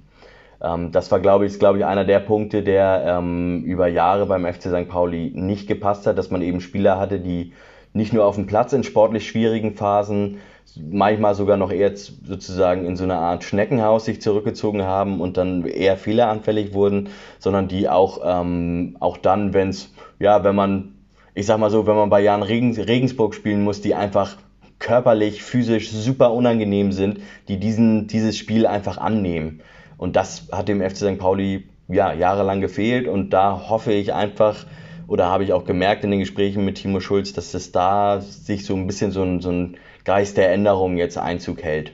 B: Ähm, das war, glaube ich, ist, glaube ich, einer der Punkte, der ähm, über Jahre beim FC St. Pauli nicht gepasst hat, dass man eben Spieler hatte, die nicht nur auf dem Platz in sportlich schwierigen Phasen, manchmal sogar noch eher sozusagen in so einer Art Schneckenhaus sich zurückgezogen haben und dann eher fehleranfällig wurden, sondern die auch, ähm, auch dann, wenn es, ja, wenn man, ich sag mal so, wenn man bei Jan Regens, Regensburg spielen muss, die einfach körperlich, physisch super unangenehm sind, die diesen, dieses Spiel einfach annehmen. Und das hat dem FC St. Pauli ja, jahrelang gefehlt und da hoffe ich einfach, oder habe ich auch gemerkt in den Gesprächen mit Timo Schulz, dass es da sich so ein bisschen so ein, so ein Geist der Änderung jetzt Einzug hält.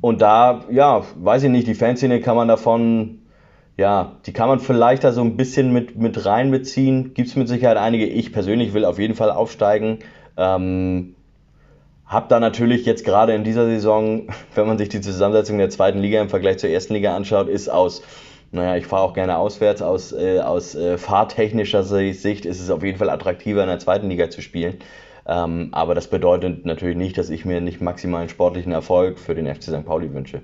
B: Und da, ja, weiß ich nicht, die Fanszene kann man davon, ja, die kann man vielleicht da so ein bisschen mit, mit reinbeziehen. Gibt es mit Sicherheit einige. Ich persönlich will auf jeden Fall aufsteigen. Ähm, hab da natürlich jetzt gerade in dieser Saison, wenn man sich die Zusammensetzung der zweiten Liga im Vergleich zur ersten Liga anschaut, ist aus, naja, ich fahre auch gerne auswärts, aus, äh, aus äh, fahrtechnischer Sicht ist es auf jeden Fall attraktiver in der zweiten Liga zu spielen. Ähm, aber das bedeutet natürlich nicht, dass ich mir nicht maximalen sportlichen Erfolg für den FC St. Pauli wünsche.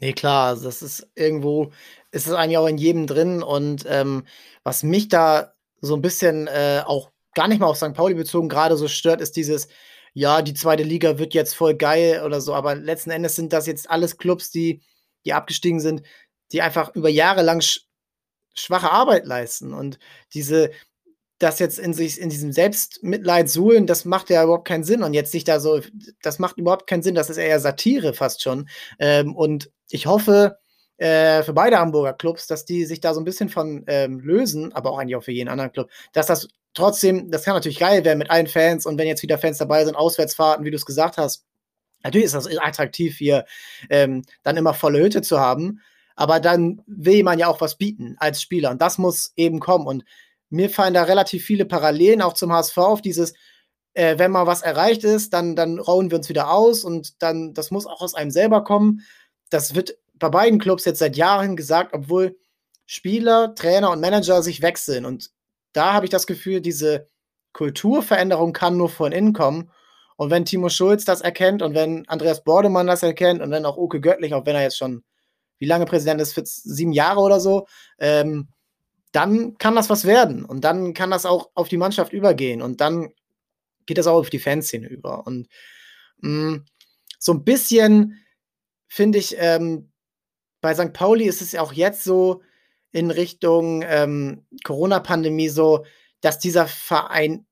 A: Nee, klar, also das ist irgendwo, ist es eigentlich auch in jedem drin. Und ähm, was mich da so ein bisschen äh, auch gar nicht mal auf St. Pauli bezogen gerade so stört, ist dieses, ja, die zweite Liga wird jetzt voll geil oder so, aber letzten Endes sind das jetzt alles Clubs, die, die abgestiegen sind, die einfach über Jahre lang sch schwache Arbeit leisten. Und diese, das jetzt in sich, in diesem Selbstmitleid suhlen, das macht ja überhaupt keinen Sinn. Und jetzt sich da so, das macht überhaupt keinen Sinn. Das ist eher Satire fast schon. Ähm, und ich hoffe äh, für beide Hamburger Clubs, dass die sich da so ein bisschen von ähm, lösen, aber auch eigentlich auch für jeden anderen Club, dass das trotzdem, das kann natürlich geil werden mit allen Fans und wenn jetzt wieder Fans dabei sind, Auswärtsfahrten, wie du es gesagt hast. Natürlich ist das attraktiv hier, ähm, dann immer volle Hütte zu haben. Aber dann will man ja auch was bieten als Spieler. Und das muss eben kommen. Und mir fallen da relativ viele Parallelen auch zum HSV auf dieses, äh, wenn mal was erreicht ist, dann, dann rauen wir uns wieder aus und dann, das muss auch aus einem selber kommen. Das wird bei beiden Clubs jetzt seit Jahren gesagt, obwohl Spieler, Trainer und Manager sich wechseln. Und da habe ich das Gefühl, diese Kulturveränderung kann nur von innen kommen. Und wenn Timo Schulz das erkennt und wenn Andreas Bordemann das erkennt und wenn auch Oke Göttlich, auch wenn er jetzt schon, wie lange Präsident ist, für sieben Jahre oder so, ähm, dann kann das was werden und dann kann das auch auf die Mannschaft übergehen und dann geht das auch auf die Fanszene über. Und mh, mm, so ein bisschen finde ich, ähm, bei St. Pauli ist es auch jetzt so in Richtung ähm, Corona-Pandemie so, dass dieser Verein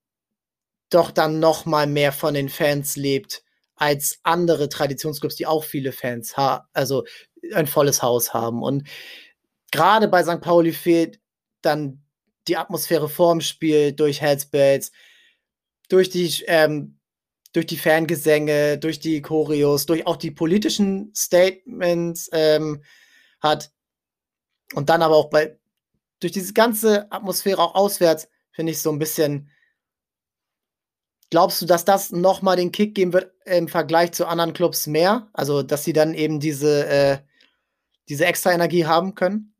A: doch dann noch mal mehr von den Fans lebt als andere Traditionsclubs, die auch viele Fans haben, also ein volles Haus haben. Und gerade bei St. Pauli fehlt dann die Atmosphäre vorm Spiel durch Headspace, durch die, ähm, durch die Fangesänge, durch die Choreos, durch auch die politischen Statements ähm, hat. Und dann aber auch bei, durch diese ganze Atmosphäre auch auswärts, finde ich so ein bisschen. Glaubst du, dass das nochmal den Kick geben wird im Vergleich zu anderen Clubs mehr? Also, dass sie dann eben diese, äh, diese extra Energie haben können?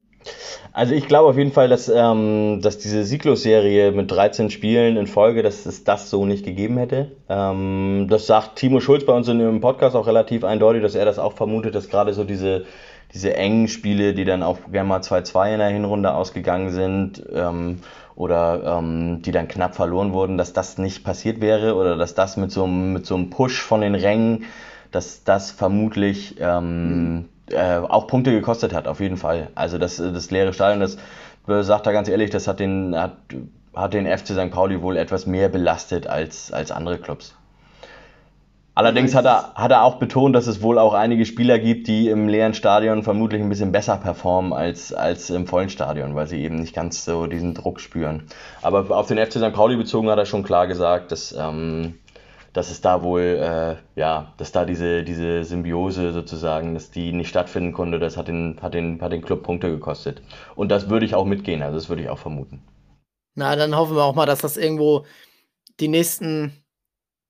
B: Also ich glaube auf jeden Fall, dass, ähm, dass diese Sieglos-Serie mit 13 Spielen in Folge, dass es das so nicht gegeben hätte. Ähm, das sagt Timo Schulz bei uns in dem Podcast auch relativ eindeutig, dass er das auch vermutet, dass gerade so diese, diese engen Spiele, die dann auch gerne mal 2-2 in der Hinrunde ausgegangen sind ähm, oder ähm, die dann knapp verloren wurden, dass das nicht passiert wäre oder dass das mit so, mit so einem Push von den Rängen, dass das vermutlich... Ähm, mhm äh, auch Punkte gekostet hat, auf jeden Fall. Also das, das leere Stadion, das sagt er ganz ehrlich, das hat den, hat, hat den FC St. Pauli wohl etwas mehr belastet als, als andere Clubs. Allerdings hat er, hat er auch betont, dass es wohl auch einige Spieler gibt, die im leeren Stadion vermutlich ein bisschen besser performen als, als im vollen Stadion, weil sie eben nicht ganz so diesen Druck spüren. Aber auf den FC St. Pauli bezogen hat er schon klar gesagt, dass, ähm, dass es da wohl, äh, ja, dass da diese, diese Symbiose sozusagen, dass die nicht stattfinden konnte, das hat den, hat, den, hat den Club Punkte gekostet. Und das würde ich auch mitgehen, also das würde ich auch vermuten.
A: Na, dann hoffen wir auch mal, dass das irgendwo die nächsten,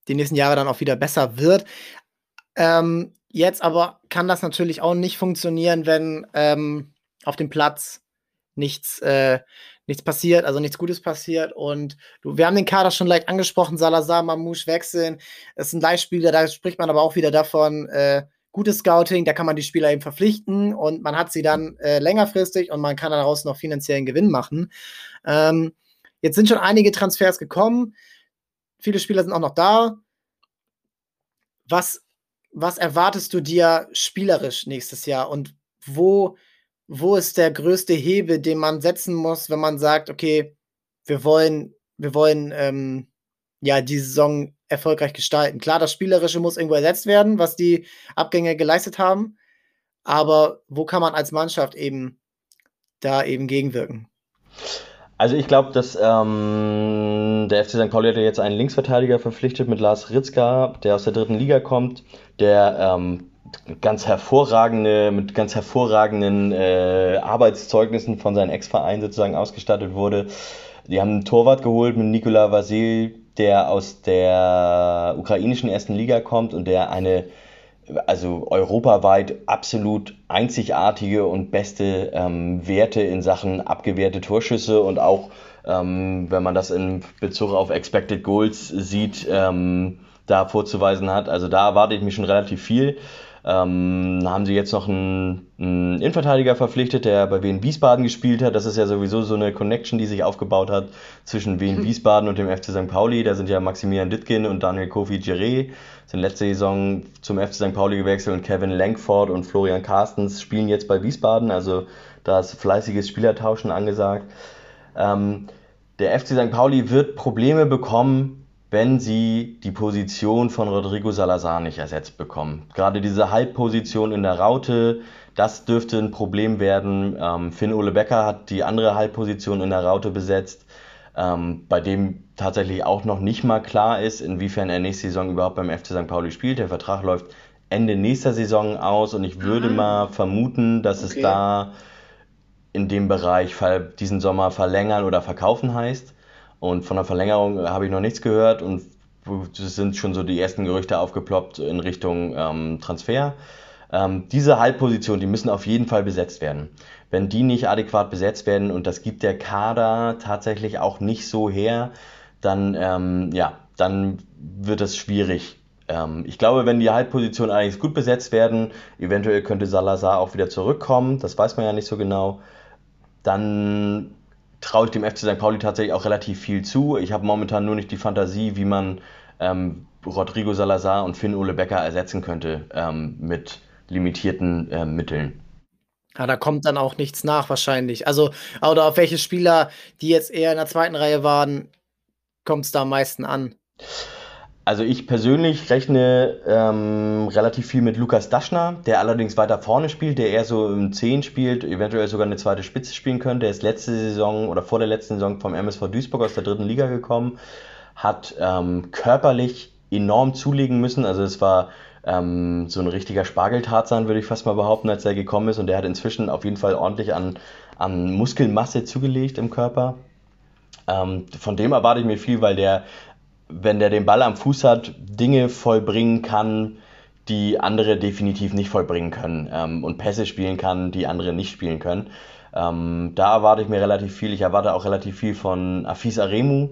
A: die nächsten Jahre dann auch wieder besser wird. Ähm, jetzt aber kann das natürlich auch nicht funktionieren, wenn ähm, auf dem Platz nichts, äh, nichts passiert, also nichts Gutes passiert. Und du, wir haben den Kader schon leicht angesprochen, Salazar, Mamouche wechseln. Es sind Leihspieler, da spricht man aber auch wieder davon, äh, gutes Scouting, da kann man die Spieler eben verpflichten und man hat sie dann äh, längerfristig und man kann daraus noch finanziellen Gewinn machen. Ähm, jetzt sind schon einige Transfers gekommen. viele Spieler sind auch noch da. Was, was erwartest du dir spielerisch nächstes Jahr und wo, wo ist der größte Hebel, den man setzen muss, wenn man sagt, okay, wir wollen, wir wollen ähm, ja die Saison erfolgreich gestalten. Klar, das Spielerische muss irgendwo ersetzt werden, was die Abgänge geleistet haben. Aber wo kann man als Mannschaft eben da eben gegenwirken?
B: Also ich glaube, dass ähm, der FC St. Pauli hat jetzt einen Linksverteidiger verpflichtet mit Lars Ritzka, der aus der dritten Liga kommt, der ähm, ganz hervorragende, mit ganz hervorragenden äh, Arbeitszeugnissen von seinem Ex-Verein sozusagen ausgestattet wurde. Die haben einen Torwart geholt mit Nikola Vasil, der aus der ukrainischen ersten Liga kommt und der eine also europaweit absolut einzigartige und beste ähm, Werte in Sachen abgewehrte Torschüsse und auch, ähm, wenn man das in Bezug auf Expected Goals sieht, ähm, da vorzuweisen hat. Also da erwarte ich mich schon relativ viel. Ähm, haben sie jetzt noch einen, einen Innenverteidiger verpflichtet, der bei Wien Wiesbaden gespielt hat. Das ist ja sowieso so eine Connection, die sich aufgebaut hat zwischen Wien hm. Wiesbaden und dem FC St. Pauli. Da sind ja Maximilian Dittgen und Daniel Kofi Giré, sind letzte Saison zum FC St. Pauli gewechselt und Kevin Langford und Florian Carstens spielen jetzt bei Wiesbaden. Also da ist fleißiges Spielertauschen angesagt. Ähm, der FC St. Pauli wird Probleme bekommen, wenn sie die Position von Rodrigo Salazar nicht ersetzt bekommen. Gerade diese Halbposition in der Raute, das dürfte ein Problem werden. Ähm, Finn Ole Becker hat die andere Halbposition in der Raute besetzt, ähm, bei dem tatsächlich auch noch nicht mal klar ist, inwiefern er nächste Saison überhaupt beim FC St. Pauli spielt. Der Vertrag läuft Ende nächster Saison aus und ich würde mal vermuten, dass okay. es da in dem Bereich diesen Sommer verlängern oder verkaufen heißt. Und von der Verlängerung äh, habe ich noch nichts gehört und es sind schon so die ersten Gerüchte aufgeploppt in Richtung ähm, Transfer. Ähm, diese Halbpositionen, die müssen auf jeden Fall besetzt werden. Wenn die nicht adäquat besetzt werden und das gibt der Kader tatsächlich auch nicht so her, dann, ähm, ja, dann wird es schwierig. Ähm, ich glaube, wenn die Halbpositionen allerdings gut besetzt werden, eventuell könnte Salazar auch wieder zurückkommen, das weiß man ja nicht so genau, dann traue ich dem FC St. Pauli tatsächlich auch relativ viel zu. Ich habe momentan nur nicht die Fantasie, wie man ähm, Rodrigo Salazar und Finn Ole Becker ersetzen könnte ähm, mit limitierten äh, Mitteln.
A: Ja, da kommt dann auch nichts nach wahrscheinlich. Also, oder auf welche Spieler, die jetzt eher in der zweiten Reihe waren, kommt es da am meisten an?
B: Also ich persönlich rechne ähm, relativ viel mit Lukas Daschner, der allerdings weiter vorne spielt, der eher so im 10 spielt, eventuell sogar eine zweite Spitze spielen könnte. Der ist letzte Saison oder vor der letzten Saison vom MSV Duisburg aus der dritten Liga gekommen, hat ähm, körperlich enorm zulegen müssen. Also es war ähm, so ein richtiger Spargeltarzan, würde ich fast mal behaupten, als er gekommen ist. Und der hat inzwischen auf jeden Fall ordentlich an, an Muskelmasse zugelegt im Körper. Ähm, von dem erwarte ich mir viel, weil der wenn der den Ball am Fuß hat, Dinge vollbringen kann, die andere definitiv nicht vollbringen können ähm, und Pässe spielen kann, die andere nicht spielen können. Ähm, da erwarte ich mir relativ viel. Ich erwarte auch relativ viel von Afis Aremu.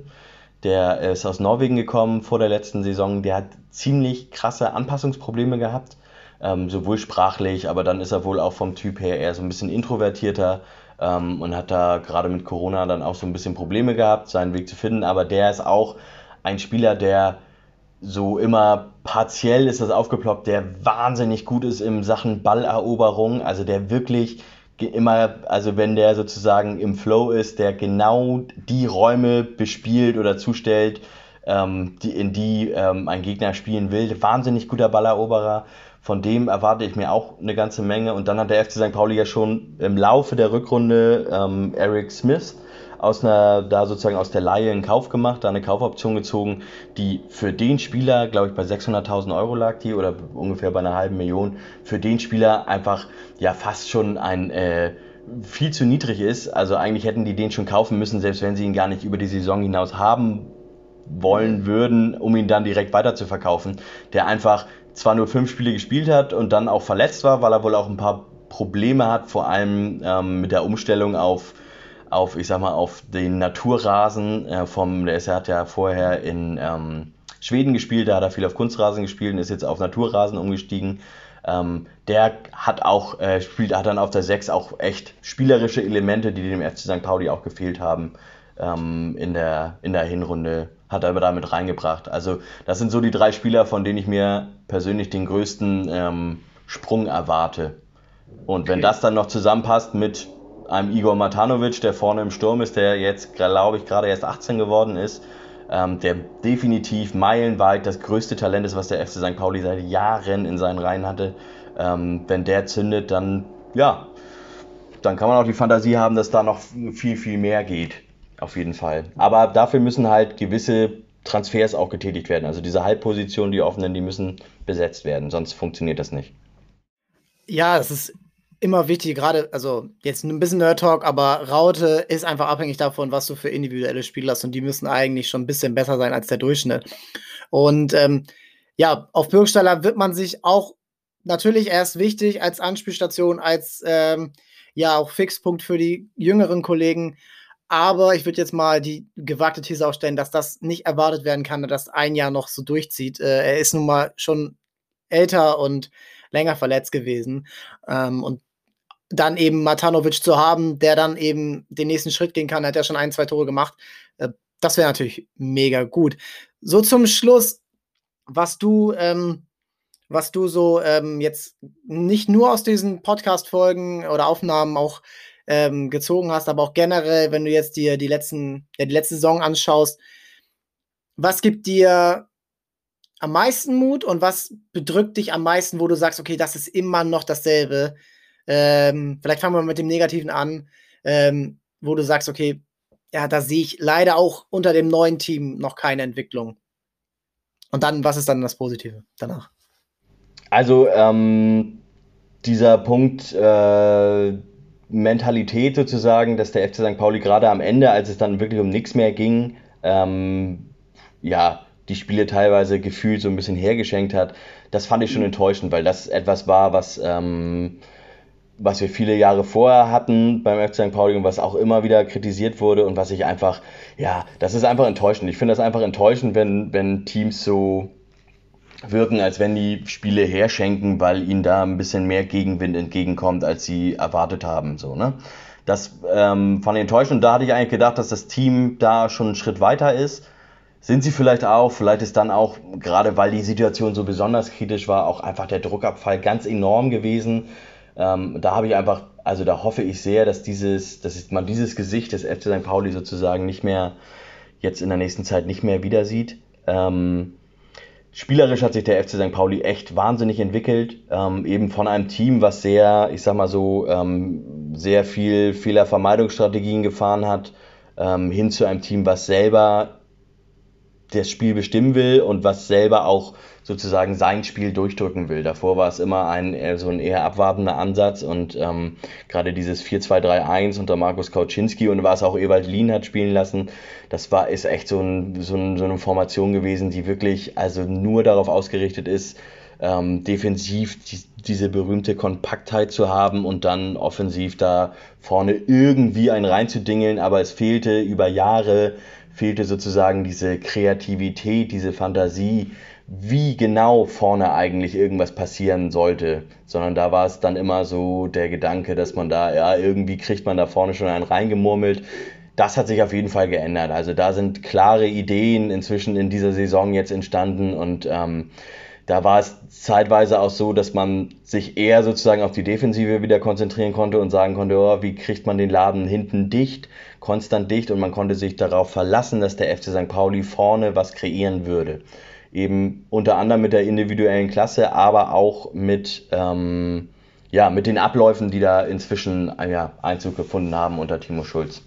B: Der ist aus Norwegen gekommen vor der letzten Saison. Der hat ziemlich krasse Anpassungsprobleme gehabt, ähm, sowohl sprachlich, aber dann ist er wohl auch vom Typ her eher so ein bisschen introvertierter ähm, und hat da gerade mit Corona dann auch so ein bisschen Probleme gehabt, seinen Weg zu finden. Aber der ist auch ein Spieler, der so immer partiell ist das aufgeploppt, der wahnsinnig gut ist in Sachen Balleroberung, also der wirklich immer, also wenn der sozusagen im Flow ist, der genau die Räume bespielt oder zustellt, ähm, die, in die ähm, ein Gegner spielen will. Wahnsinnig guter Balleroberer. Von dem erwarte ich mir auch eine ganze Menge. Und dann hat der FC St. Pauli ja schon im Laufe der Rückrunde ähm, Eric Smith aus einer, da sozusagen aus der Laie einen Kauf gemacht, da eine Kaufoption gezogen, die für den Spieler, glaube ich, bei 600.000 Euro lag die oder ungefähr bei einer halben Million, für den Spieler einfach ja fast schon ein äh, viel zu niedrig ist. Also eigentlich hätten die den schon kaufen müssen, selbst wenn sie ihn gar nicht über die Saison hinaus haben wollen würden, um ihn dann direkt weiter zu verkaufen. Der einfach zwar nur fünf Spiele gespielt hat und dann auch verletzt war, weil er wohl auch ein paar Probleme hat, vor allem ähm, mit der Umstellung auf auf, ich sag mal, auf den Naturrasen äh, vom, der ist, er hat ja vorher in ähm, Schweden gespielt, da hat er viel auf Kunstrasen gespielt und ist jetzt auf Naturrasen umgestiegen. Ähm, der hat auch, äh, spielt, hat dann auf der 6 auch echt spielerische Elemente, die dem FC St. Pauli auch gefehlt haben ähm, in, der, in der Hinrunde. hat er damit reingebracht. Also das sind so die drei Spieler, von denen ich mir persönlich den größten ähm, Sprung erwarte. Und wenn das dann noch zusammenpasst mit einem Igor Matanovic, der vorne im Sturm ist, der jetzt, glaube ich, gerade erst 18 geworden ist, ähm, der definitiv meilenweit das größte Talent ist, was der FC St. Pauli seit Jahren in seinen Reihen hatte. Ähm, wenn der zündet, dann ja, dann kann man auch die Fantasie haben, dass da noch viel, viel mehr geht. Auf jeden Fall. Aber dafür müssen halt gewisse Transfers auch getätigt werden. Also diese Halbpositionen, die offenen, die müssen besetzt werden, sonst funktioniert das nicht.
A: Ja, es ist immer wichtig, gerade, also jetzt ein bisschen Nerd Talk, aber Raute ist einfach abhängig davon, was du für individuelle Spieler hast und die müssen eigentlich schon ein bisschen besser sein als der Durchschnitt. Und ähm, ja, auf Bürgstaller wird man sich auch natürlich erst wichtig als Anspielstation, als ähm, ja auch Fixpunkt für die jüngeren Kollegen. Aber ich würde jetzt mal die gewagte These aufstellen, dass das nicht erwartet werden kann, dass ein Jahr noch so durchzieht. Äh, er ist nun mal schon älter und länger verletzt gewesen. Ähm, und dann eben Matanovic zu haben, der dann eben den nächsten Schritt gehen kann, hat ja schon ein, zwei Tore gemacht. Äh, das wäre natürlich mega gut. So zum Schluss, was du, ähm, was du so ähm, jetzt nicht nur aus diesen Podcast-Folgen oder Aufnahmen auch ähm, gezogen hast, aber auch generell, wenn du jetzt dir die letzten, ja, die letzte Saison anschaust, was gibt dir am meisten Mut und was bedrückt dich am meisten, wo du sagst, okay, das ist immer noch dasselbe? Ähm, vielleicht fangen wir mit dem Negativen an, ähm, wo du sagst, okay, ja, da sehe ich leider auch unter dem neuen Team noch keine Entwicklung. Und dann, was ist dann das Positive danach?
B: Also, ähm, dieser Punkt äh, Mentalität sozusagen, dass der FC St. Pauli gerade am Ende, als es dann wirklich um nichts mehr ging, ähm, ja, die Spiele teilweise gefühlt so ein bisschen hergeschenkt hat, das fand ich schon enttäuschend, weil das etwas war, was ähm, was wir viele Jahre vorher hatten beim FC St. Pauli und was auch immer wieder kritisiert wurde und was ich einfach, ja, das ist einfach enttäuschend. Ich finde das einfach enttäuschend, wenn, wenn Teams so wirken, als wenn die Spiele herschenken, weil ihnen da ein bisschen mehr Gegenwind entgegenkommt, als sie erwartet haben. So, ne? Das ähm, fand ich enttäuschend und da hatte ich eigentlich gedacht, dass das Team da schon einen Schritt weiter ist. Sind sie vielleicht auch, vielleicht ist dann auch, gerade weil die Situation so besonders kritisch war, auch einfach der Druckabfall ganz enorm gewesen. Ähm, da habe ich einfach, also da hoffe ich sehr, dass dieses, dass man dieses Gesicht des FC St. Pauli sozusagen nicht mehr jetzt in der nächsten Zeit nicht mehr wieder sieht. Ähm, spielerisch hat sich der FC St. Pauli echt wahnsinnig entwickelt, ähm, eben von einem Team, was sehr, ich sag mal so, ähm, sehr viel Fehlervermeidungsstrategien gefahren hat, ähm, hin zu einem Team, was selber das Spiel bestimmen will und was selber auch sozusagen sein Spiel durchdrücken will. Davor war es immer ein so ein eher abwartender Ansatz und ähm, gerade dieses 4-2-3-1 unter Markus Kauczynski und was auch Ewald Lien hat spielen lassen, das war ist echt so, ein, so, ein, so eine Formation gewesen, die wirklich also nur darauf ausgerichtet ist, ähm, defensiv die, diese berühmte Kompaktheit zu haben und dann offensiv da vorne irgendwie einen reinzudingeln, aber es fehlte über Jahre fehlte sozusagen diese Kreativität, diese Fantasie, wie genau vorne eigentlich irgendwas passieren sollte, sondern da war es dann immer so der Gedanke, dass man da, ja, irgendwie kriegt man da vorne schon einen reingemurmelt. Das hat sich auf jeden Fall geändert. Also da sind klare Ideen inzwischen in dieser Saison jetzt entstanden und ähm, da war es zeitweise auch so, dass man sich eher sozusagen auf die Defensive wieder konzentrieren konnte und sagen konnte, oh, wie kriegt man den Laden hinten dicht, konstant dicht und man konnte sich darauf verlassen, dass der FC St. Pauli vorne was kreieren würde eben unter anderem mit der individuellen Klasse, aber auch mit, ähm, ja, mit den Abläufen, die da inzwischen ja, Einzug gefunden haben unter Timo Schulz.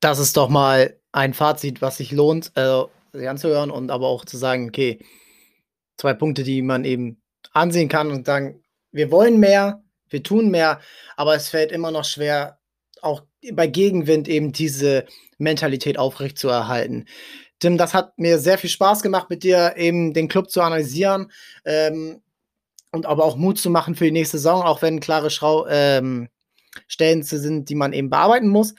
A: Das ist doch mal ein Fazit, was sich lohnt, äh, anzuhören und aber auch zu sagen, okay, zwei Punkte, die man eben ansehen kann und sagen, wir wollen mehr, wir tun mehr, aber es fällt immer noch schwer, auch bei Gegenwind eben diese Mentalität aufrecht zu erhalten. Tim, das hat mir sehr viel Spaß gemacht, mit dir eben den Club zu analysieren ähm, und aber auch Mut zu machen für die nächste Saison, auch wenn klare Schrau ähm, Stellen sind, die man eben bearbeiten muss.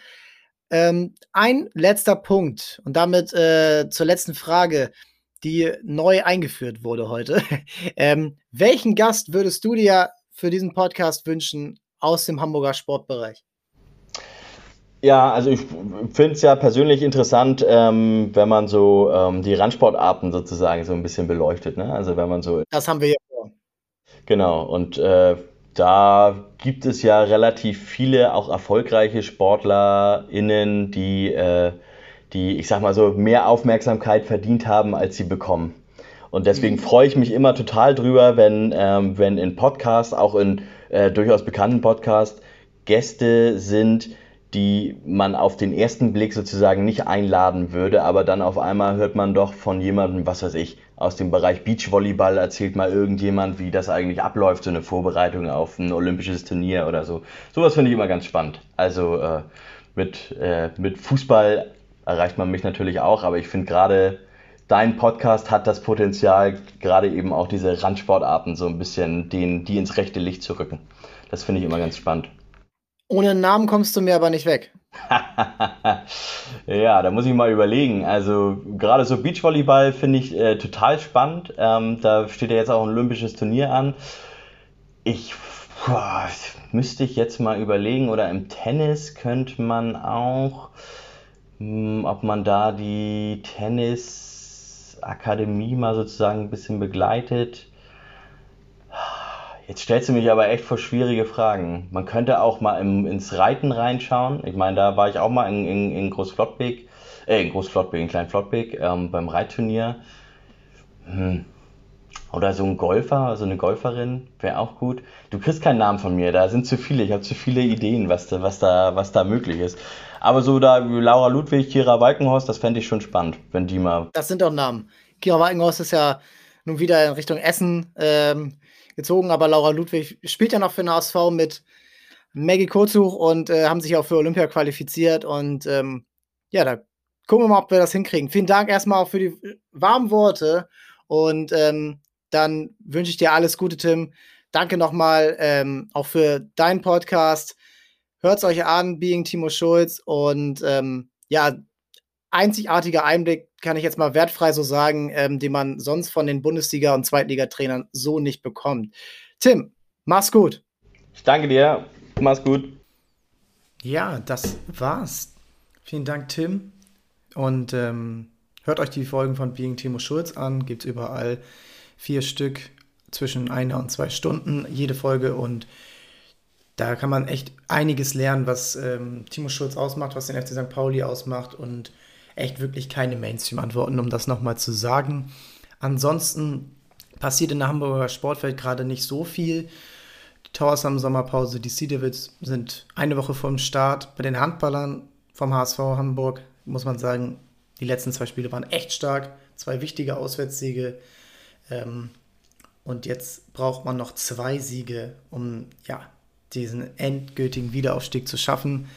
A: Ähm, ein letzter Punkt und damit äh, zur letzten Frage, die neu eingeführt wurde heute. ähm, welchen Gast würdest du dir für diesen Podcast wünschen aus dem Hamburger Sportbereich?
B: Ja, also ich finde es ja persönlich interessant, ähm, wenn man so ähm, die Randsportarten sozusagen so ein bisschen beleuchtet. Ne? Also wenn man so.
A: Das haben wir ja vor.
B: Genau, und äh, da gibt es ja relativ viele auch erfolgreiche SportlerInnen, die, äh, die, ich sag mal so, mehr Aufmerksamkeit verdient haben, als sie bekommen. Und deswegen mhm. freue ich mich immer total drüber, wenn, ähm, wenn in Podcasts, auch in äh, durchaus bekannten Podcasts, Gäste sind, die man auf den ersten Blick sozusagen nicht einladen würde, aber dann auf einmal hört man doch von jemandem, was weiß ich, aus dem Bereich Beachvolleyball erzählt mal irgendjemand, wie das eigentlich abläuft, so eine Vorbereitung auf ein olympisches Turnier oder so. Sowas finde ich immer ganz spannend. Also äh, mit, äh, mit Fußball erreicht man mich natürlich auch, aber ich finde gerade dein Podcast hat das Potenzial, gerade eben auch diese Randsportarten so ein bisschen den, die ins rechte Licht zu rücken. Das finde ich immer ganz spannend.
A: Ohne Namen kommst du mir aber nicht weg.
B: ja, da muss ich mal überlegen. Also gerade so Beachvolleyball finde ich äh, total spannend. Ähm, da steht ja jetzt auch ein olympisches Turnier an. Ich boah, müsste ich jetzt mal überlegen. Oder im Tennis könnte man auch, mh, hm, ob man da die Tennisakademie mal sozusagen ein bisschen begleitet. Jetzt stellst du mich aber echt vor schwierige Fragen. Man könnte auch mal im, ins Reiten reinschauen. Ich meine, da war ich auch mal in, in, in Großflottbek, äh, in Großflottbek, in Kleinflottbek, ähm, beim Reitturnier. Hm. Oder so ein Golfer, so eine Golferin, wäre auch gut. Du kriegst keinen Namen von mir, da sind zu viele, ich habe zu viele Ideen, was da, was, da, was da möglich ist. Aber so da Laura Ludwig, Kira Walkenhorst, das fände ich schon spannend, wenn die mal.
A: Das sind doch Namen. Kira Walkenhorst ist ja nun wieder in Richtung Essen ähm, gezogen, aber Laura Ludwig spielt ja noch für den HSV mit Maggie Kurzuch und äh, haben sich auch für Olympia qualifiziert und ähm, ja, da gucken wir mal, ob wir das hinkriegen. Vielen Dank erstmal auch für die warmen Worte und ähm, dann wünsche ich dir alles Gute, Tim. Danke nochmal ähm, auch für deinen Podcast. Hört es euch an, Being Timo Schulz und ähm, ja, einzigartiger Einblick, kann ich jetzt mal wertfrei so sagen, ähm, den man sonst von den Bundesliga- und Zweitligatrainern so nicht bekommt. Tim, mach's gut.
B: Ich danke dir. Mach's gut.
A: Ja, das war's. Vielen Dank, Tim. Und ähm, hört euch die Folgen von Being Timo Schulz an. Gibt's überall vier Stück zwischen einer und zwei Stunden jede Folge und da kann man echt einiges lernen, was ähm, Timo Schulz ausmacht, was den FC St. Pauli ausmacht und echt wirklich keine Mainstream-Antworten, um das nochmal zu sagen. Ansonsten passiert in der Hamburger Sportwelt gerade nicht so viel. Die Towers haben Sommerpause, die Sea Devils sind eine Woche vor dem Start. Bei den Handballern vom HSV Hamburg muss man sagen, die letzten zwei Spiele waren echt stark. Zwei wichtige Auswärtssiege. Ähm, und jetzt braucht man noch zwei Siege, um ja, diesen endgültigen Wiederaufstieg zu schaffen.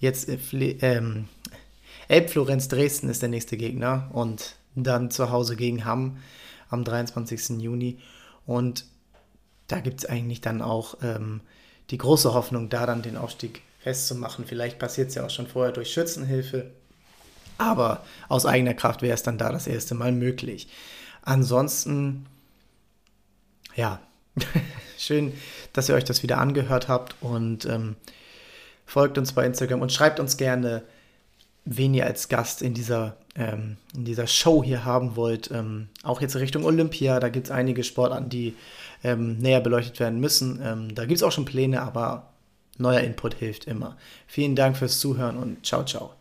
A: Jetzt äh, ähm, Elbflorenz Dresden ist der nächste Gegner und dann zu Hause gegen Hamm am 23. Juni. Und da gibt es eigentlich dann auch ähm, die große Hoffnung, da dann den Aufstieg festzumachen. Vielleicht passiert es ja auch schon vorher durch Schützenhilfe. Aber aus eigener Kraft wäre es dann da das erste Mal möglich. Ansonsten, ja, schön, dass ihr euch das wieder angehört habt und ähm, folgt uns bei Instagram und schreibt uns gerne, wen ihr als Gast in dieser, ähm, in dieser Show hier haben wollt. Ähm, auch jetzt Richtung Olympia, da gibt es einige Sportarten, die ähm, näher beleuchtet werden müssen. Ähm, da gibt es auch schon Pläne, aber neuer Input hilft immer. Vielen Dank fürs Zuhören und ciao, ciao.